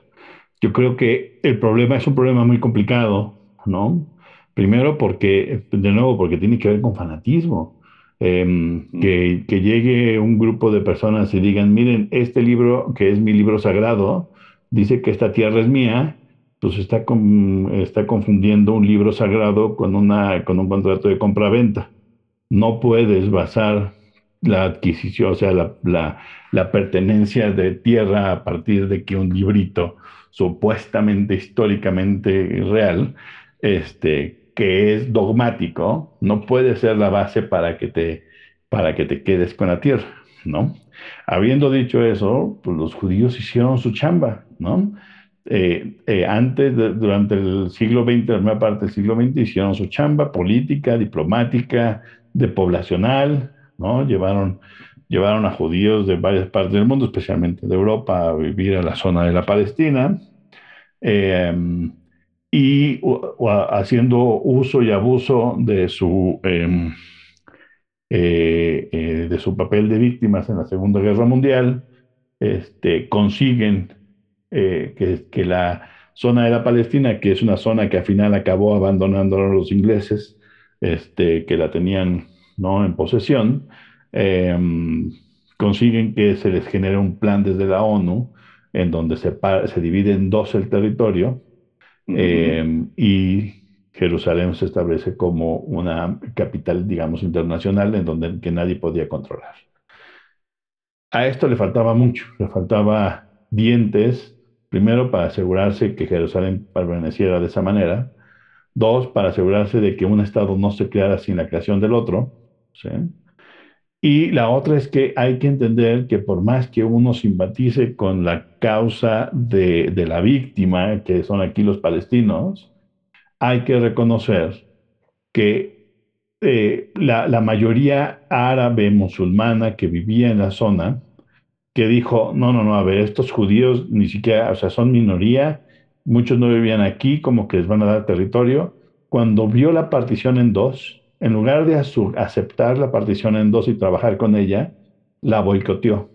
Yo creo que el problema es un problema muy complicado, ¿no? Primero porque, de nuevo, porque tiene que ver con fanatismo. Mm. que, que, llegue un grupo de personas y digan, miren, este libro, que es mi libro sagrado, dice que esta tierra es mía, pues está, está confundiendo un libro sagrado con, una, con un contrato de compra-venta. No puedes basar la adquisición, o sea, la, la, la pertenencia de tierra a partir de que un librito supuestamente históricamente real, este, que es dogmático, no puede ser la base para que te, para que te quedes con la tierra, ¿no? Habiendo dicho eso, pues los judíos hicieron su chamba, Eh, eh, antes, durante el siglo XX, la primera parte del siglo XX, hicieron su chamba política, diplomática, de poblacional. Llevaron, llevaron a judíos de varias partes del mundo, especialmente de Europa, a vivir a la zona de la Palestina, em, y haciendo uso y abuso de su, em, eh, de su papel de víctimas en la Segunda Guerra Mundial, este, consiguen eh, que, que, la zona de la Palestina, que es una zona que al final acabó abandonando a los ingleses, este, que la tenían ¿no? en posesión, em, consiguen que se les genere un plan desde la ONU en donde se, se divide en dos el territorio em, y Jerusalén se establece como una capital, digamos, internacional en donde que nadie podía controlar. A esto le faltaba mucho, le faltaba dientes, primero para asegurarse que Jerusalén permaneciera de esa manera, dos, para asegurarse de que un Estado no se creara sin la creación del otro. Y la otra es que hay que entender que por más que uno simpatice con la causa de, la víctima, que son aquí los palestinos, hay que reconocer que eh, la, la, mayoría árabe musulmana que vivía en la zona, que dijo, no, no, no, a ver, estos judíos ni siquiera, o sea, son minoría, muchos no vivían aquí, como que les van a dar territorio, cuando vio la partición en dos, en lugar de aceptar la partición en dos y trabajar con ella, la boicoteó.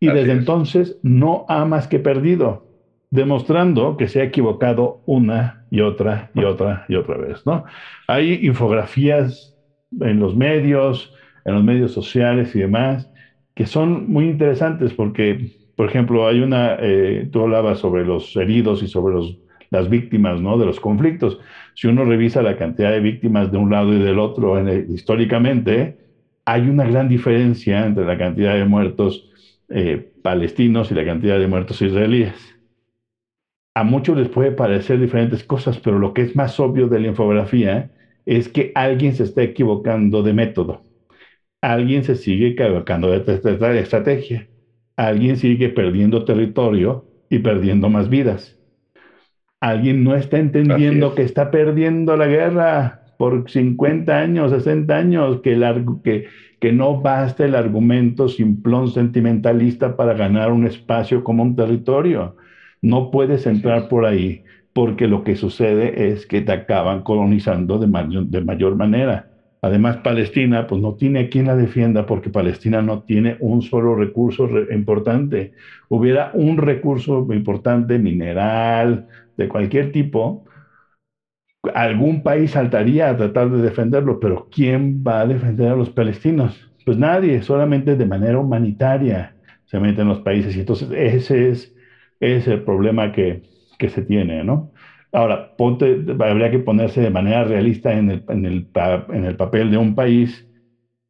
Y desde entonces no ha más que perdido, demostrando que se ha equivocado una y otra y otra y otra vez. ¿no? Hay infografías en los medios, en los medios sociales y demás, que son muy interesantes porque, por ejemplo, hay una, eh, tú hablabas sobre los heridos y sobre los las víctimas ¿no? de los conflictos. Si uno revisa la cantidad de víctimas de un lado y del otro históricamente, hay una gran diferencia entre la cantidad de muertos eh, palestinos y la cantidad de muertos israelíes. A muchos les puede parecer diferentes cosas, pero lo que es más obvio de la infografía es que alguien se está equivocando de método. Alguien se sigue equivocando de estrategia. Alguien sigue perdiendo territorio y perdiendo más vidas Alguien no está entendiendo que está perdiendo la guerra por 50 años, 60 años, que, que, que no basta el argumento simplón sentimentalista para ganar un espacio como un territorio. No puedes entrar por ahí, porque lo que sucede es que te acaban colonizando de, de mayor manera. Además, Palestina, pues no tiene quien la defienda porque Palestina no tiene un solo recurso importante. Hubiera un recurso importante, mineral, de cualquier tipo, algún país saltaría a tratar de defenderlo, pero ¿quién va a defender a los palestinos? Pues nadie, solamente de manera humanitaria se meten los países. Y entonces ese es, es el problema que, que se tiene, ¿no? Ahora, habría que ponerse de manera realista en el, en el, en el papel de un país,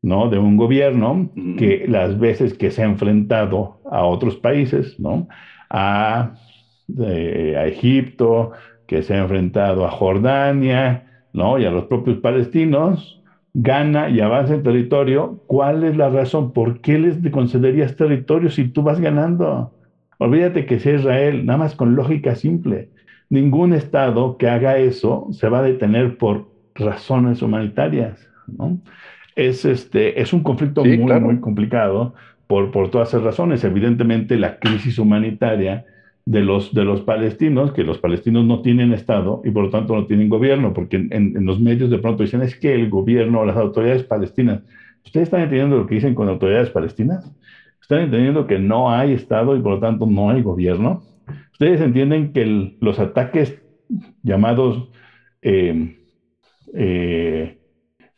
¿no? De un gobierno que las veces que se ha enfrentado a otros países, ¿no? A, a Egipto, que se ha enfrentado a Jordania, ¿no? Y a los propios palestinos, gana y avanza en territorio. ¿Cuál es la razón? ¿Por qué les concederías territorio si tú vas ganando? Olvídate que sea Israel, nada más con lógica simple. Ningún Estado que haga eso se va a detener por razones humanitarias, ¿no? Es, este, es un conflicto muy, muy complicado por, por todas esas razones. Evidentemente, la crisis humanitaria de los, de los palestinos, que los palestinos no tienen Estado y por lo tanto no tienen gobierno, porque en, los medios de pronto dicen es que el gobierno, las autoridades palestinas, ¿ustedes están entendiendo lo que dicen con autoridades palestinas? ¿Están entendiendo que no hay Estado y por lo tanto no hay gobierno? ¿Ustedes entienden que los ataques llamados eh, eh,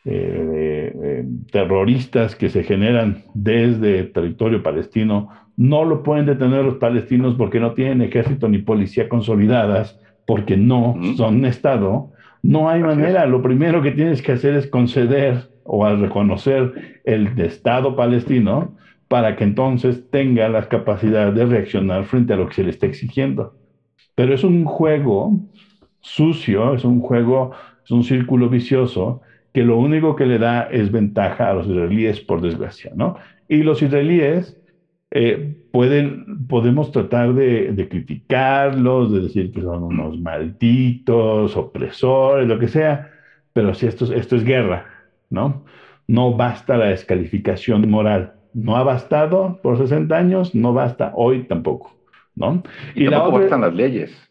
eh, terroristas que se generan desde el territorio palestino no lo pueden detener los palestinos porque no tienen ejército ni policía consolidadas, porque no son Estado. No hay manera. Lo primero que tienes que hacer es conceder o reconocer el Estado palestino para que entonces tenga la capacidad de reaccionar frente a lo que se le está exigiendo. Pero es un juego sucio, es un juego, es un círculo vicioso que lo único que le da es ventaja a los israelíes, por desgracia, ¿no? Y los israelíes eh, pueden, podemos tratar de, criticarlos, de decir que son unos malditos, opresores, lo que sea, pero si esto, esto es guerra, ¿no? No basta la descalificación moral. No ha bastado por 60 años, no basta hoy tampoco, ¿no? Y, tampoco bastan las leyes.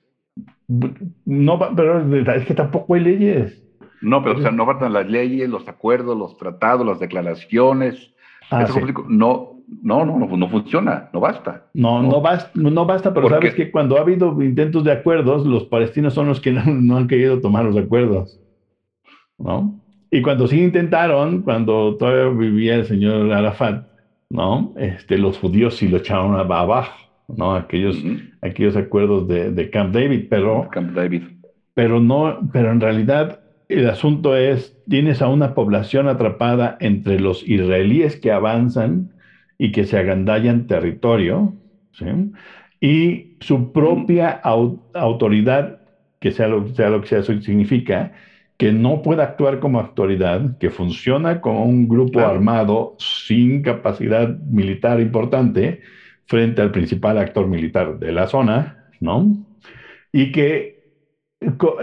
No, pero es que tampoco hay leyes. No, pero o sea, no bastan las leyes, los acuerdos, los tratados, las declaraciones. Ah, no, no, no, no, funciona, no basta. No, no, basta, no basta, pero sabes que cuando ha habido intentos de acuerdos, los palestinos son los que no, han querido tomar los acuerdos. ¿No? Y cuando sí intentaron, cuando todavía vivía el señor Arafat, ¿no? Este, los judíos sí lo echaron abajo, ¿no? Aquellos, aquellos acuerdos de, de, Camp David, pero. Camp David. Pero no, pero en realidad el asunto es: tienes a una población atrapada entre los israelíes que avanzan y que se agandallan territorio, y su propia autoridad, que sea lo, sea lo que sea, eso significa que no puede actuar como autoridad, que funciona como un grupo armado sin capacidad militar importante frente al principal actor militar de la zona, ¿no? Y que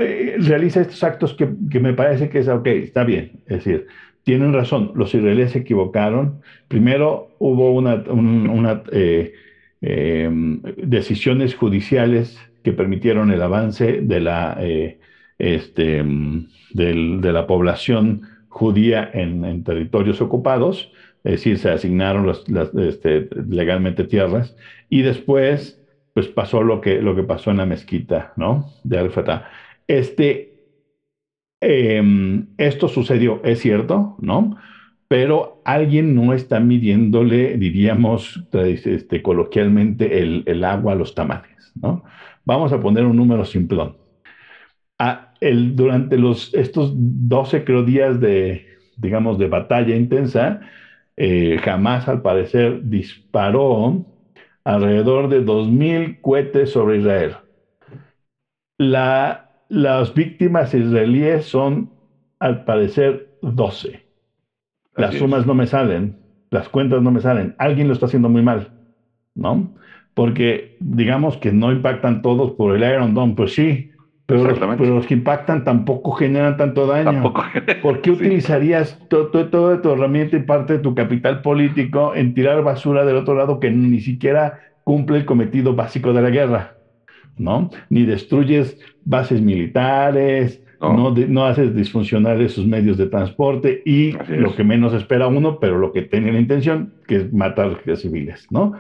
eh, realiza estos actos que, que, me parece que es, ok, está bien, es decir, tienen razón, los israelíes se equivocaron. Primero hubo una, eh, em, decisiones judiciales que permitieron el avance de la, eh, este, de la población judía en, territorios ocupados, es decir, se asignaron este, legalmente tierras, y después pues pasó lo que, lo que pasó en la mezquita ¿no? de Al-Fatah. Este, Em, esto sucedió, es cierto, ¿no? Pero alguien no está midiéndole, diríamos este, coloquialmente, el, agua a los tamales, ¿no? Vamos a poner un número simplón. El, durante los, estos 12 creo, días de, digamos, de batalla intensa, eh, jamás al parecer disparó alrededor de 2.000 cohetes sobre Israel. La las víctimas israelíes son, al parecer, 12. Las sumas no me salen, las cuentas no me salen. Alguien lo está haciendo muy mal, ¿no? Porque digamos que no impactan todos por el Iron Dome, pues sí, pero los, que impactan tampoco generan tanto daño. ¿Por qué utilizarías toda tu herramienta y parte de tu capital político en tirar basura del otro lado que ni siquiera cumple el cometido básico de la guerra? ¿No? Ni destruyes bases militares, no, haces disfuncionar esos medios de transporte y lo que menos espera uno, pero lo que tiene la intención, que es matar a civiles, ¿no?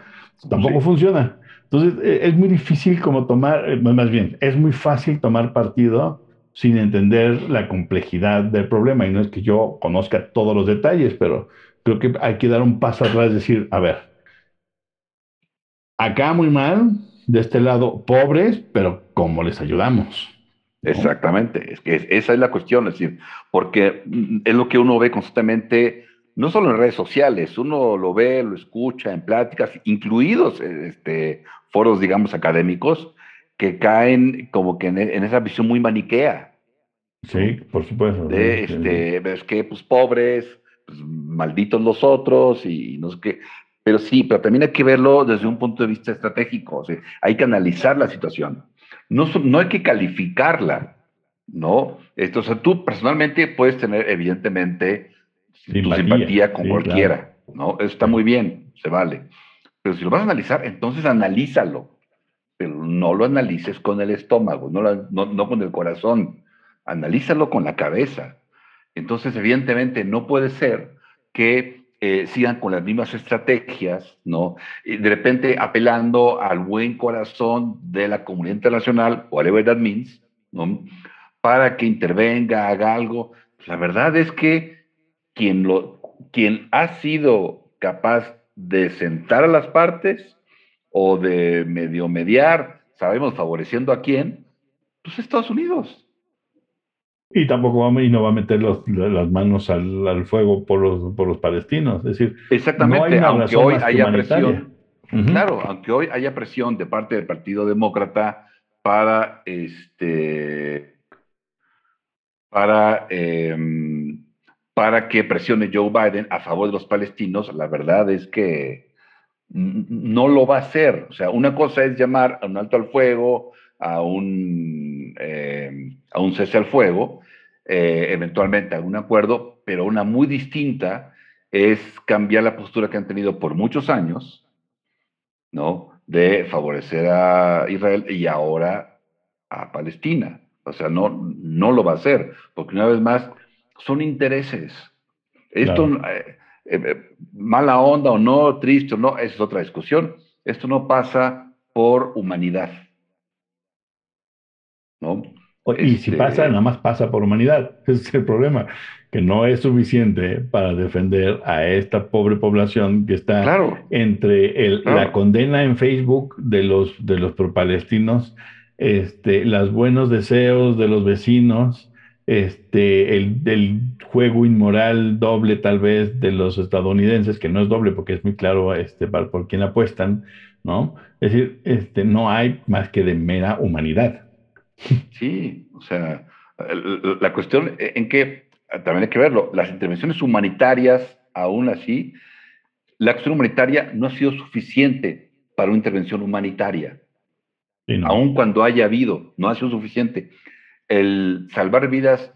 Tampoco funciona. Entonces, e, es muy difícil como tomar, eh, más bien, es muy fácil tomar partido sin entender la complejidad del problema. Y no es que yo conozca todos los detalles, pero creo que hay que dar un paso atrás y decir, a ver, acá muy mal, de este lado pobres, pero ¿cómo les ayudamos? Exactamente, es que esa es la cuestión, es decir, porque mm, es lo que uno ve constantemente, no solo en redes sociales, uno lo ve, lo escucha en pláticas, incluidos este, foros, digamos, académicos, que caen como que en, esa visión muy maniquea. Sí, por supuesto. De, este, ves que, pues, pobres, pues, malditos los otros y no sé qué. Pero sí, pero también hay que verlo desde un punto de vista estratégico, o sea, hay que analizar la situación no, no hay que calificarla, ¿no? Esto, o sea, tú personalmente puedes tener, evidentemente, tu simpatía con cualquiera, ¿no? Eso está muy bien, se vale. Pero si lo vas a analizar, entonces analízalo, pero no lo analices con el estómago, no, no, con el corazón, analízalo con la cabeza. Entonces, evidentemente, no puede ser que eh, sigan con las mismas estrategias, ¿no? Y de repente apelando al buen corazón de la comunidad internacional, whatever that means, ¿no? Para que intervenga, haga algo. La verdad es que quien, lo, quien ha sido capaz de sentar a las partes o de medio mediar, sabemos favoreciendo a quién, pues Estados Unidos. Y tampoco va, y no va a meter las manos al, fuego por los, por los palestinos. Es decir, exactamente, aunque hoy haya presión. Claro, aunque hoy haya presión de parte del Partido Demócrata para este para, em, para que presione Joe Biden a favor de los palestinos, la verdad es que no lo va a hacer. O sea, una cosa es llamar a un alto al fuego, a un, em, a un cese al fuego, eh, eventualmente algún acuerdo, pero una muy distinta es cambiar la postura que han tenido por muchos años, ¿no? De favorecer a Israel y ahora a Palestina. O sea, no, no lo va a hacer, porque una vez más son intereses. Esto, eh, eh, mala onda o no, triste o no, esa es otra discusión. Esto no pasa por humanidad. ¿No? Y si pasa, este nada más pasa por humanidad. Ese es el problema, que no es suficiente para defender a esta pobre población que está entre el, la condena en Facebook de los, de los pro-palestinos, este, los buenos deseos de los vecinos, este, el, juego inmoral doble tal vez de los estadounidenses, que no es doble porque es muy claro este, por quién apuestan, ¿no? Es decir, este, no hay más que de mera humanidad. Sí, o sea, la cuestión en que también hay que verlo, las intervenciones humanitarias, aún así, la acción humanitaria no ha sido suficiente para una intervención humanitaria. Aún cuando haya habido, no ha sido suficiente. El salvar vidas,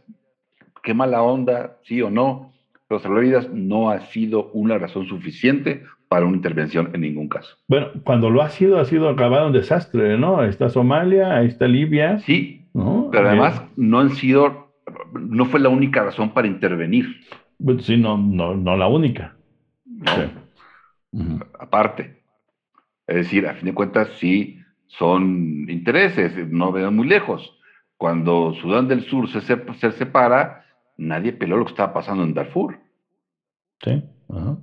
qué mala onda, sí o no, pero salvar vidas no ha sido una razón suficiente para una intervención en ningún caso. Bueno, cuando lo ha sido, ha sido acabado un desastre, ¿no? Está Somalia, ahí está Libia. Sí, pero además no han sido, no fue la única razón para intervenir. Sí, no, no, no la única. Aparte. Es decir, a fin de cuentas, sí son intereses, no vean muy lejos. Cuando Sudán del Sur se, se separa, nadie peló lo que estaba pasando en Darfur. Sí.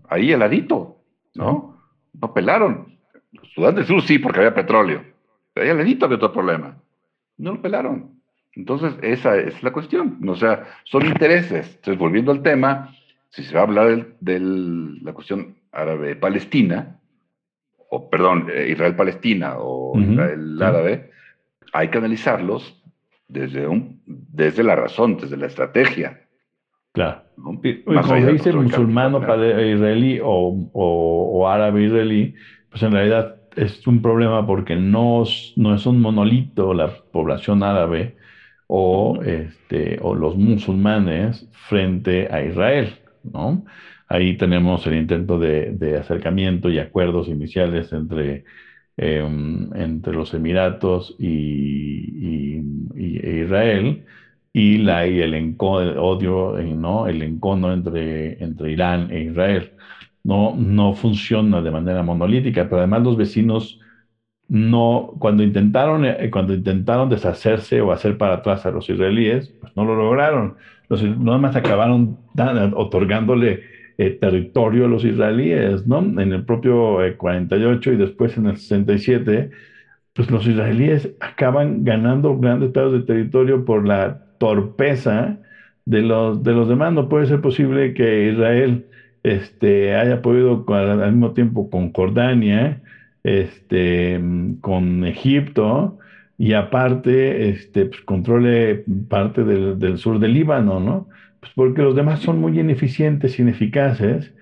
Ahí heladito. ¿no? No pelaron. Sudán del Sur sí, porque había petróleo. Ahí al ladito había otro problema. No lo pelaron. Entonces, esa es la cuestión. O sea, son intereses. Entonces, volviendo al tema, si se va a hablar de la cuestión árabe-palestina, o perdón, eh, Israel-Palestina o Israel-árabe, hay que analizarlos desde, un, desde la razón, desde la estrategia. Claro. como dice musulmán israelí o, o, árabe israelí, pues en realidad es un problema porque no, no es un monolito la población árabe, o, este, o los musulmanes frente a Israel, ¿no? Ahí tenemos el intento de, acercamiento y acuerdos iniciales entre, em, entre los Emiratos y, e Israel y, la, y el, odio, eh, ¿no? el encono entre, entre Irán e Israel. No, no funciona de manera monolítica, pero además los vecinos no, cuando intentaron, eh, cuando intentaron deshacerse o hacer para atrás a los israelíes, pues no lo lograron. Los, nada más acabaron otorgándole eh, territorio a los israelíes, ¿no? En el propio 48 eh, y después en el 67, pues los israelíes acaban ganando grandes pedazos de territorio por la torpeza de los, de los demás. No puede ser posible que Israel este, haya podido al mismo tiempo con Jordania, este, con Egipto y aparte este, pues, controle parte del, sur del Líbano, ¿no? Pues porque los demás son muy ineficientes, ineficaces.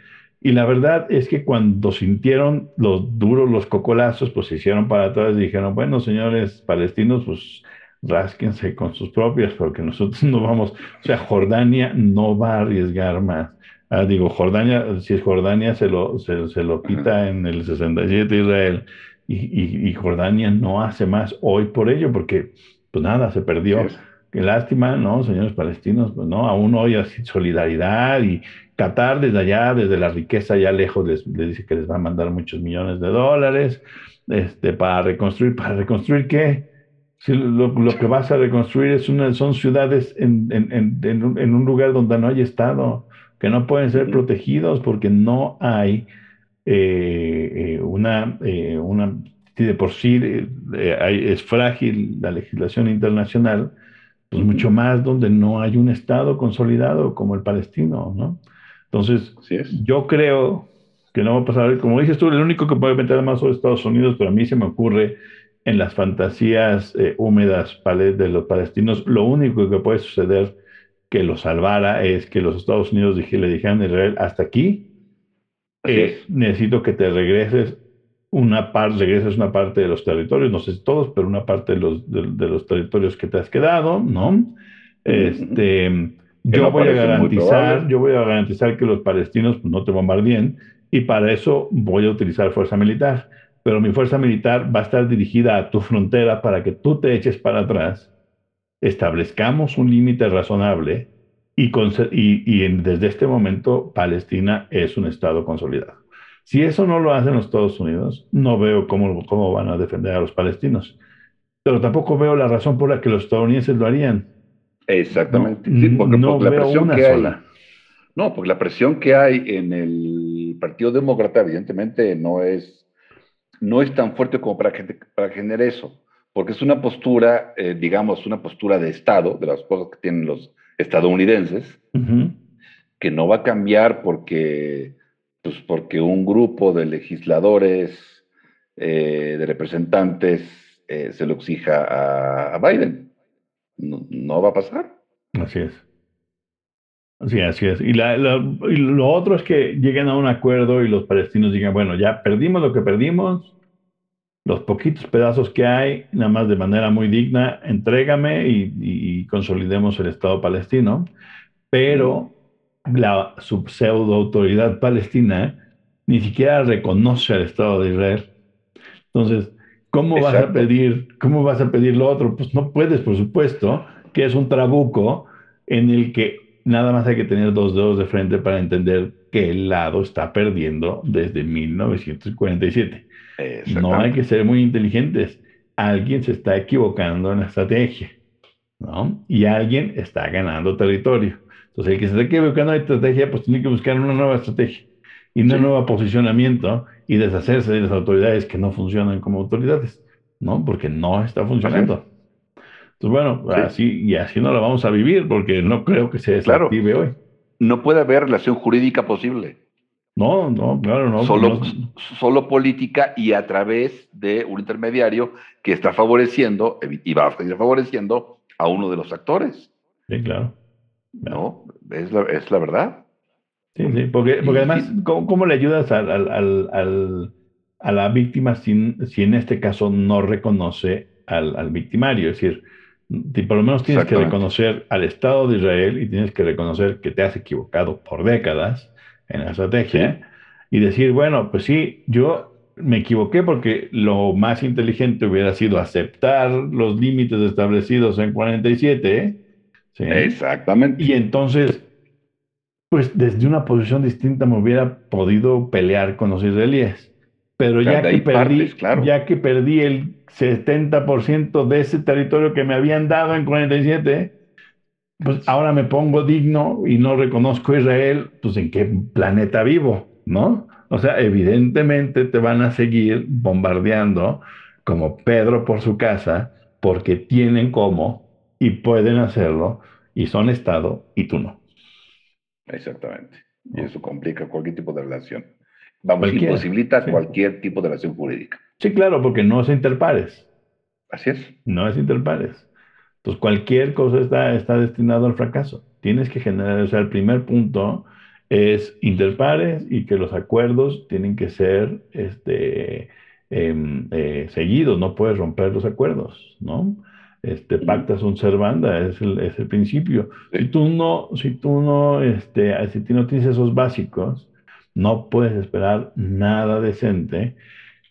Y la verdad es que cuando sintieron los duros, los cocolazos, pues se hicieron para atrás y dijeron, bueno, señores palestinos, pues rásquense con sus propias, porque nosotros no vamos, o sea, Jordania no va a arriesgar más. Ah, digo, Jordania, si es Jordania, se lo, se, lo quita en el 67 Israel. Y, y, Jordania no hace más hoy por ello, porque pues nada, se perdió. Qué lástima, ¿no, señores palestinos? Pues no, aún hoy hay solidaridad y Qatar desde allá, desde la riqueza ya lejos, les, dice que les va a mandar muchos millones de dólares este, para reconstruir. ¿Para reconstruir qué? Si lo, lo, que vas a reconstruir es una, son ciudades en, en, en, un, en un lugar donde no hay Estado que no pueden ser protegidos porque no hay eh, eh, una, eh, una, de por sí es frágil la legislación internacional, pues mucho más donde no hay un Estado consolidado como el palestino, ¿no? Entonces, yo creo que no va a pasar, como dices tú, el único que puede meter más sobre Estados Unidos, pero a mí se me ocurre en las fantasías húmedas de los palestinos, lo único que puede suceder que lo salvara es que los Estados Unidos le dijeran a Israel, hasta aquí, eh, necesito que te regreses una parte, regreses una parte de los territorios, no sé si todos, pero una parte de los, de, los territorios que te has quedado, ¿no? Este, yo voy a garantizar, yo voy a garantizar que los palestinos pues, no te bombardeen y para eso voy a utilizar fuerza militar. Pero mi fuerza militar va a estar dirigida a tu frontera para que tú te eches para atrás establezcamos un límite razonable y, y, desde este momento Palestina es un Estado consolidado. Si eso no lo hacen los Estados Unidos, no veo cómo, cómo van a defender a los palestinos. Pero tampoco veo la razón por la que los estadounidenses lo harían. Exactamente. No, veo una sola. no, porque la presión que hay en el Partido Demócrata, evidentemente, no es, no es tan fuerte como para que, para generar eso porque es una postura, eh, digamos, una postura de Estado, de las cosas que tienen los estadounidenses, que no va a cambiar porque, pues porque un grupo de legisladores, eh, de representantes, eh, se lo exija a, Biden. No, va a pasar. Así es. Sí, así es. Y, y lo otro es que lleguen a un acuerdo y los palestinos digan, bueno, ya perdimos lo que perdimos, los poquitos pedazos que hay, nada más de manera muy digna, entrégame y, consolidemos el Estado palestino. Pero la pseudo autoridad palestina ni siquiera reconoce al Estado de Israel. Entonces, ¿cómo vas a pedir, cómo vas a pedir lo otro? Pues no puedes, por supuesto, que es un trabuco en el que nada más hay que tener dos dedos de frente para entender que el lado está perdiendo desde 1947. No hay que ser muy inteligentes. Alguien se está equivocando en la estrategia, ¿no? Y alguien está ganando territorio. Entonces, el que se está equivocando la estrategia, pues tiene que buscar una nueva estrategia y un nuevo posicionamiento y deshacerse de las autoridades que no funcionan como autoridades, ¿no? Porque no está funcionando. Entonces, bueno, así y así no la vamos a vivir porque no creo que se desactive hoy. No puede haber relación jurídica posible. No, no, claro, no. Solo, solo política y a través de un intermediario que está favoreciendo y va a seguir favoreciendo a uno de los actores. Sí, claro. No, es la, es la verdad. Sí, sí, porque, porque además, ¿cómo, le ayudas al, al, al, a la víctima si, si, en este caso no reconoce al, victimario? Es decir, por lo menos tienes que reconocer al Estado de Israel y tienes que reconocer que te has equivocado por décadas en la estrategia y decir, bueno, pues sí, yo me equivoqué porque lo más inteligente hubiera sido aceptar los límites establecidos en 47. ¿Sí? Exactamente. Y entonces, pues desde una posición distinta me hubiera podido pelear con los israelíes. Pero ya que, perdí, ya que perdí el 70% de ese territorio que me habían dado en 47, pues ahora me pongo digno y no reconozco a Israel, pues en qué planeta vivo, ¿no? O sea, evidentemente te van a seguir bombardeando como Pedro por su casa, porque tienen cómo y pueden hacerlo, y son Estado, y tú no. Exactamente. Y eso complica cualquier tipo de relación. Vamos, imposibilita cualquier tipo de relación jurídica. Sí, claro, porque no es interpares. Así es. No es interpares. Entonces, cualquier cosa está, está destinado al fracaso. Tienes que generar, o sea, el primer punto es interpares y que los acuerdos tienen que ser este, em, eh, seguidos, no puedes romper los acuerdos, ¿no? Este, pacta sunt servanda, es el, es el principio. Si tú no, si tú no, este, si tú no tienes esos básicos, no puedes esperar nada decente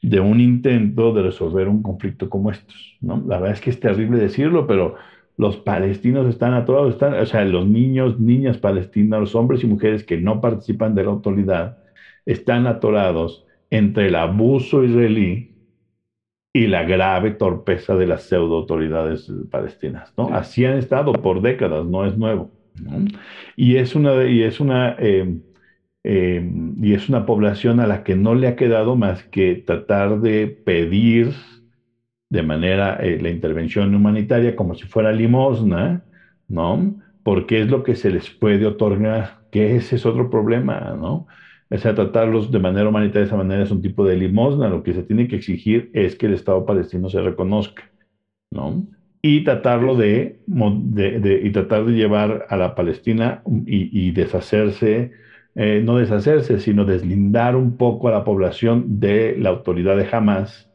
de un intento de resolver un conflicto como estos, ¿no? La verdad es que es terrible decirlo, pero los palestinos están atorados, están, o sea, los niños, niñas palestinas, los hombres y mujeres que no participan de la autoridad, están atorados entre el abuso israelí y la grave torpeza de las pseudo autoridades palestinas, ¿no? Así han estado por décadas, no es nuevo, Y es una, y es una, eh, eh, y es una población a la que no le ha quedado más que tratar de pedir de manera eh, la intervención humanitaria como si fuera limosna, ¿no? Porque es lo que se les puede otorgar, que ese es otro problema, ¿no? O sea, tratarlos de manera humanitaria de esa manera es un tipo de limosna, lo que se tiene que exigir es que el Estado palestino se reconozca, ¿no? Y tratarlo de, y tratar de llevar a la Palestina y, deshacerse, eh, no deshacerse, sino deslindar un poco a la población de la autoridad de Hamas,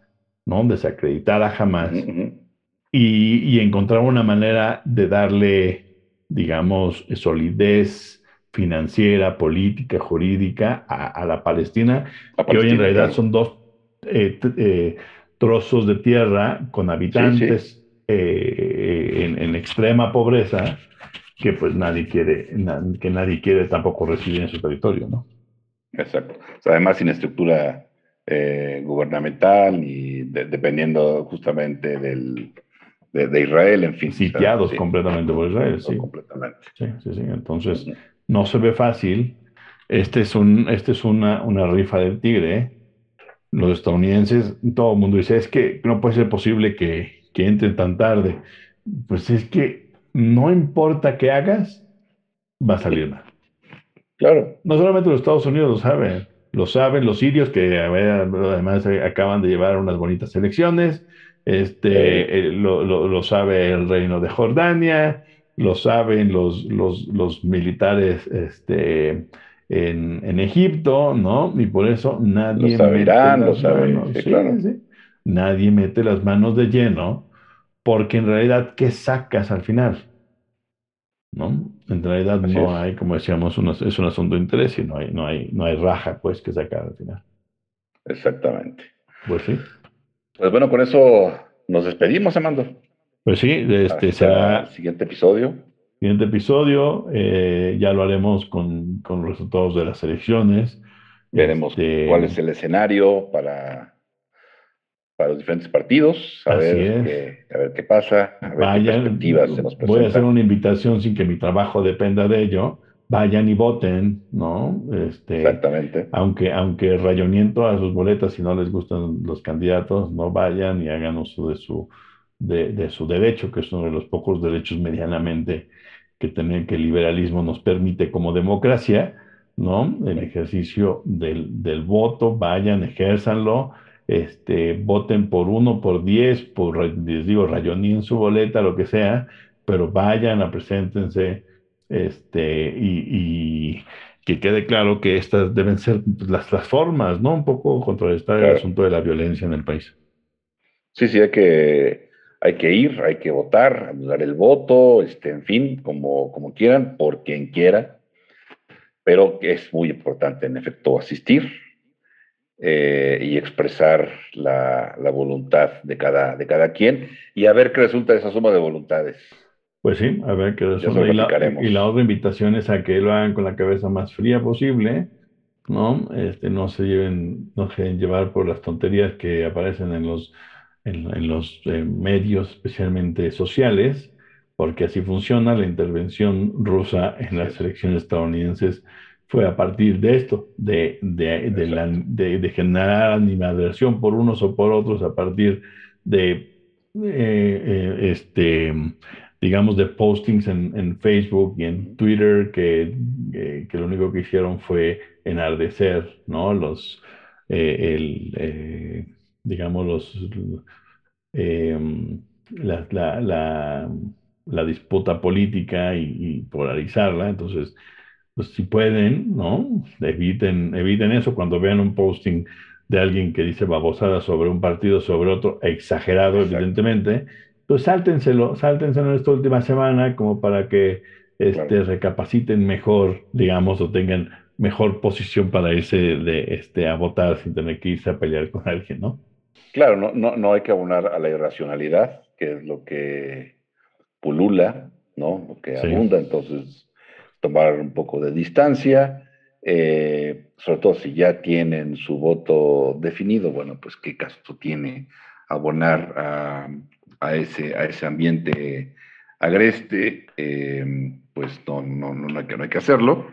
¿no? Desacreditar a Hamas y, encontrar una manera de darle, digamos, solidez financiera, política, jurídica a, la Palestina, que hoy en realidad son dos eh, eh, trozos de tierra con habitantes eh, en, extrema pobreza que pues nadie quiere, que nadie quiere tampoco recibir en su territorio, ¿no? Exacto. además sin estructura gubernamental y dependiendo justamente del, de, Israel, en fin. Sitiados completamente por Israel, sí. Completamente. Sí, sí, sí. Entonces, no se ve fácil. Este es, un, este es una, una rifa del tigre. Los estadounidenses, todo el mundo dice, es que no puede ser posible que, que entren tan tarde. Pues es que no importa qué hagas, va a salir mal. Claro. No solamente los Estados Unidos lo saben, lo saben los sirios que además acaban de llevar unas bonitas elecciones, este, eh, lo, sabe el reino de Jordania, lo saben los, los, militares este, en, Egipto, ¿no? Y por eso nadie mete Nadie mete las manos de lleno, porque en realidad, ¿qué sacas al final? ¿no? En realidad no hay, como decíamos, es un asunto de interés y no hay, no hay, no hay raja pues que sacar al final. Exactamente. Pues sí. Pues bueno, con eso nos despedimos, Amando. Pues sí, este será el siguiente episodio. Siguiente episodio, eh, ya lo haremos con, con, los resultados de las elecciones. Veremos este, cuál es el escenario para para los diferentes partidos, a, ver qué, a ver qué pasa, a ver qué perspectivas se nos presentan. Voy a hacer una invitación sin que mi trabajo dependa de ello. Vayan y voten, ¿no? Este, Exactamente. Aunque, aunque rayoniento a sus boletas si no les gustan los candidatos, no vayan y hagan uso de su, de, de su derecho, que es uno de los pocos derechos medianamente que, tener, que el liberalismo nos permite como democracia, ¿no? El ejercicio del, del voto, vayan, ejérzanlo este, voten por uno, por diez, por, les digo, rayonín su boleta, lo que sea, pero vayan a preséntense, este, y, que quede claro que estas deben ser las, las formas, ¿no? Un poco contrarrestar el asunto de la violencia en el país. Sí, sí, hay que, hay que ir, hay que votar, dar el voto, este, en fin, como, como quieran, por quien quiera, pero es muy importante en efecto asistir eh, y expresar la, voluntad de cada, de cada quien y a ver qué resulta de esa suma de voluntades. Pues sí, a ver qué resulta. Y la, y la, otra invitación es a que lo hagan con la cabeza más fría posible, ¿no? Este, no se lleven, no se deben llevar por las tonterías que aparecen en los en, los eh, medios, especialmente sociales, porque así funciona. La intervención rusa en las elecciones estadounidenses fue a partir de esto, de, de, de, la, de generar animadversión por unos o por otros, a partir de, eh, eh, este, digamos, de postings en, en, Facebook y en Twitter que, que, lo único que hicieron fue enardecer, ¿no? Los, el, digamos, los, em, la, la, la, disputa política y, polarizarla. Entonces, pues si pueden, ¿no? Eviten, eviten eso cuando vean un posting de alguien que dice babosada sobre un partido, sobre otro, exagerado, evidentemente, pues sáltenselo, sáltenselo en esta última semana como para que este, recapaciten mejor, digamos, o tengan mejor posición para irse de, este, a votar sin tener que irse a pelear con alguien, ¿no? Claro, no, no, no hay que abonar a la irracionalidad, que es lo que pulula, ¿no? Lo que abunda, entonces tomar un poco de distancia, eh, sobre todo si ya tienen su voto definido, bueno, pues qué caso tiene abonar a, ese, a ese ambiente agreste, eh, pues no, no, no, hay que, no hay que hacerlo.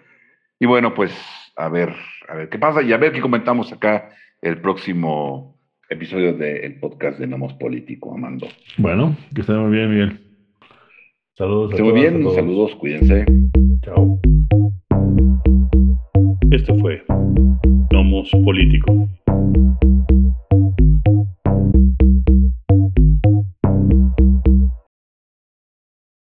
Y bueno, pues a ver, a ver qué pasa y a ver qué comentamos acá el próximo episodios del podcast de Nomos Político, Amando. Bueno, que estén muy bien, Miguel. Saludos. Estén muy bien, saludos, cuídense. Chao. Esto fue Nomos Político.